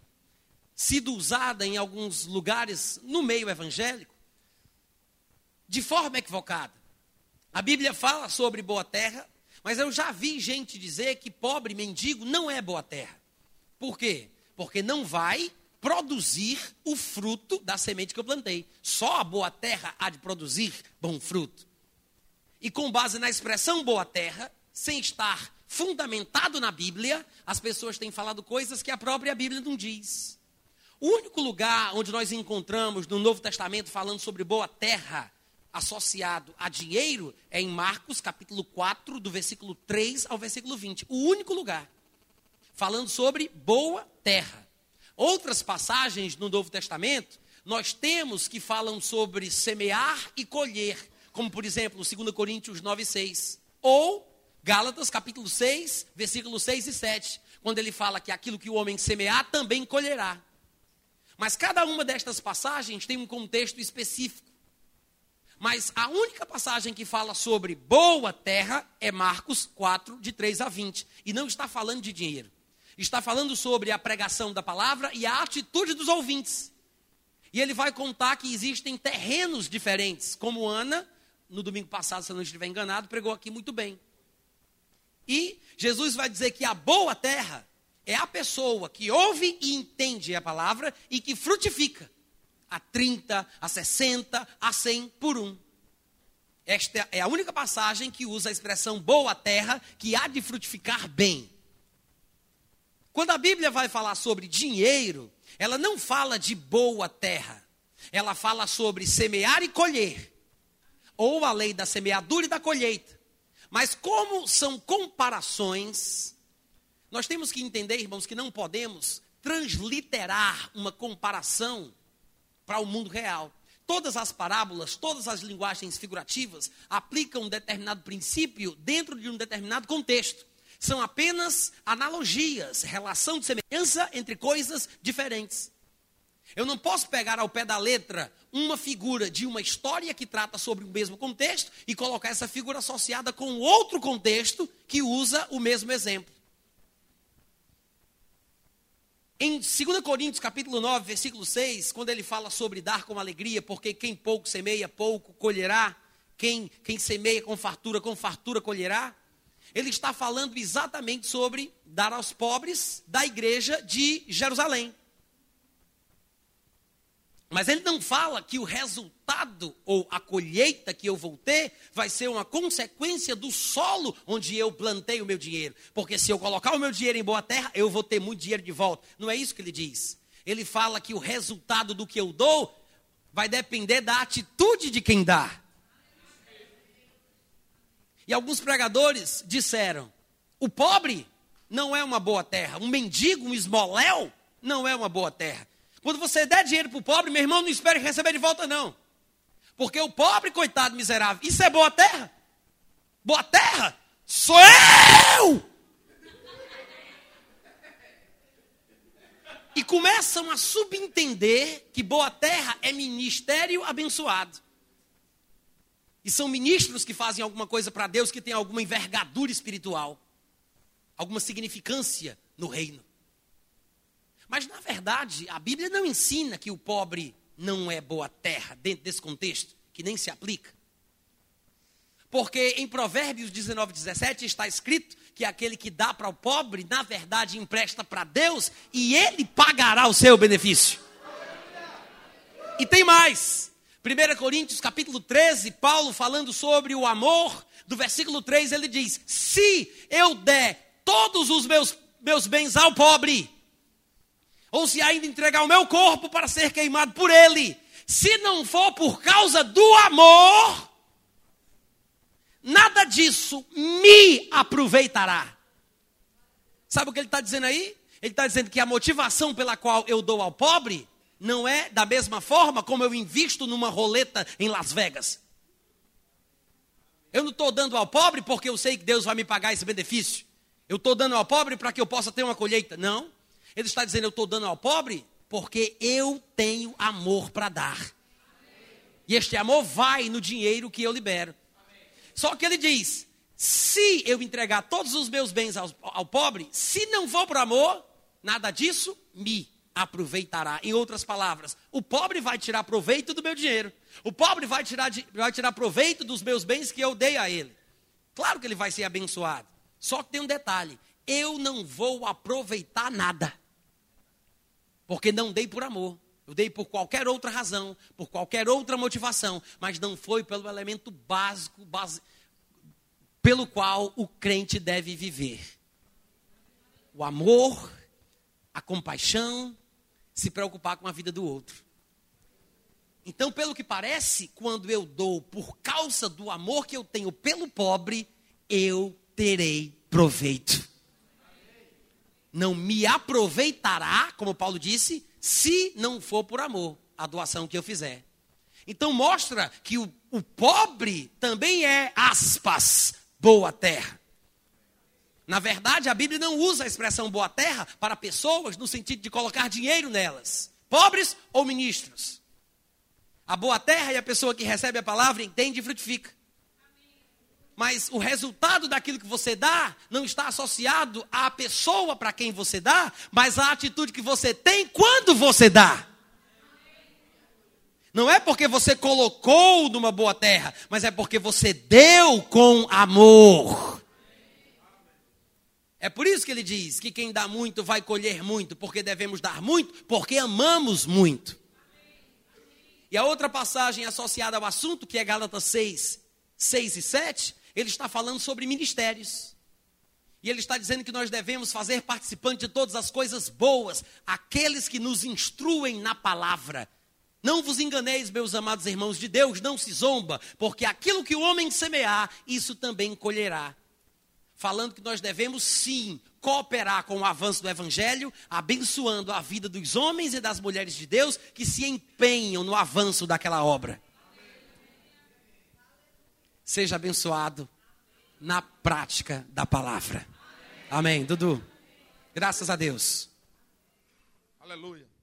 sido usada em alguns lugares no meio evangélico de forma equivocada. A Bíblia fala sobre boa terra, mas eu já vi gente dizer que pobre mendigo não é boa terra. Por quê? Porque não vai produzir o fruto da semente que eu plantei. Só a boa terra há de produzir bom fruto. E com base na expressão boa terra, sem estar fundamentado na Bíblia, as pessoas têm falado coisas que a própria Bíblia não diz. O único lugar onde nós encontramos no Novo Testamento falando sobre boa terra associado a dinheiro é em Marcos, capítulo 4, do versículo 3 ao versículo 20. O único lugar falando sobre boa terra. Outras passagens no Novo Testamento nós temos que falam sobre semear e colher, como por exemplo, 2 Coríntios 9, 6. Ou Gálatas capítulo 6, versículos 6 e 7, quando ele fala que aquilo que o homem semear também colherá. Mas cada uma destas passagens tem um contexto específico. Mas a única passagem que fala sobre boa terra é Marcos 4, de 3 a 20. E não está falando de dinheiro. Está falando sobre a pregação da palavra e a atitude dos ouvintes. E ele vai contar que existem terrenos diferentes, como Ana, no domingo passado, se eu não estiver enganado, pregou aqui muito bem. E Jesus vai dizer que a boa terra é a pessoa que ouve e entende a palavra e que frutifica a 30, a 60, a 100 por um. Esta é a única passagem que usa a expressão boa terra, que há de frutificar bem. Quando a Bíblia vai falar sobre dinheiro, ela não fala de boa terra. Ela fala sobre semear e colher. Ou a lei da semeadura e da colheita. Mas como são comparações, nós temos que entender, irmãos, que não podemos transliterar uma comparação para o mundo real. Todas as parábolas, todas as linguagens figurativas aplicam um determinado princípio dentro de um determinado contexto são apenas analogias, relação de semelhança entre coisas diferentes. Eu não posso pegar ao pé da letra uma figura de uma história que trata sobre o mesmo contexto e colocar essa figura associada com outro contexto que usa o mesmo exemplo. Em 2 Coríntios capítulo 9, versículo 6, quando ele fala sobre dar com alegria, porque quem pouco semeia, pouco colherá, quem, quem semeia com fartura, com fartura colherá, ele está falando exatamente sobre dar aos pobres da igreja de Jerusalém. Mas ele não fala que o resultado ou a colheita que eu vou ter vai ser uma consequência do solo onde eu plantei o meu dinheiro. Porque se eu colocar o meu dinheiro em boa terra, eu vou ter muito dinheiro de volta. Não é isso que ele diz. Ele fala que o resultado do que eu dou vai depender da atitude de quem dá. E alguns pregadores disseram: o pobre não é uma boa terra, um mendigo, um esmoléu, não é uma boa terra. Quando você der dinheiro para o pobre, meu irmão, não espere receber de volta, não. Porque o pobre, coitado, miserável, isso é boa terra? Boa terra? Sou eu! E começam a subentender que boa terra é ministério abençoado. E são ministros que fazem alguma coisa para Deus que tem alguma envergadura espiritual, alguma significância no reino. Mas, na verdade, a Bíblia não ensina que o pobre não é boa terra, dentro desse contexto, que nem se aplica. Porque em Provérbios 19, 17 está escrito que aquele que dá para o pobre, na verdade, empresta para Deus e ele pagará o seu benefício. E tem mais. 1 Coríntios capítulo 13, Paulo falando sobre o amor, do versículo 3 ele diz: Se eu der todos os meus, meus bens ao pobre, ou se ainda entregar o meu corpo para ser queimado por ele, se não for por causa do amor, nada disso me aproveitará. Sabe o que ele está dizendo aí? Ele está dizendo que a motivação pela qual eu dou ao pobre não é da mesma forma como eu invisto numa roleta em Las Vegas. Eu não estou dando ao pobre porque eu sei que Deus vai me pagar esse benefício. Eu estou dando ao pobre para que eu possa ter uma colheita. Não. Ele está dizendo, eu estou dando ao pobre porque eu tenho amor para dar. E este amor vai no dinheiro que eu libero. Só que ele diz: se eu entregar todos os meus bens ao, ao pobre, se não for por amor, nada disso me aproveitará. Em outras palavras, o pobre vai tirar proveito do meu dinheiro. O pobre vai tirar, vai tirar proveito dos meus bens que eu dei a ele. Claro que ele vai ser abençoado. Só que tem um detalhe: eu não vou aproveitar nada. Porque não dei por amor. Eu dei por qualquer outra razão, por qualquer outra motivação, mas não foi pelo elemento básico, base, pelo qual o crente deve viver. O amor, a compaixão, se preocupar com a vida do outro. Então, pelo que parece, quando eu dou por causa do amor que eu tenho pelo pobre, eu terei proveito. Não me aproveitará, como Paulo disse, se não for por amor a doação que eu fizer. Então mostra que o, o pobre também é, aspas, boa terra. Na verdade, a Bíblia não usa a expressão boa terra para pessoas no sentido de colocar dinheiro nelas, pobres ou ministros. A boa terra é a pessoa que recebe a palavra, entende e frutifica. Mas o resultado daquilo que você dá não está associado à pessoa para quem você dá, mas à atitude que você tem quando você dá. Não é porque você colocou numa boa terra, mas é porque você deu com amor. É por isso que ele diz que quem dá muito vai colher muito, porque devemos dar muito, porque amamos muito. E a outra passagem associada ao assunto, que é Gálatas 6, 6 e 7, ele está falando sobre ministérios. E ele está dizendo que nós devemos fazer participante de todas as coisas boas, aqueles que nos instruem na palavra. Não vos enganeis, meus amados irmãos de Deus, não se zomba, porque aquilo que o homem semear, isso também colherá. Falando que nós devemos sim cooperar com o avanço do Evangelho, abençoando a vida dos homens e das mulheres de Deus que se empenham no avanço daquela obra. Seja abençoado na prática da palavra. Amém. Dudu. Graças a Deus. Aleluia.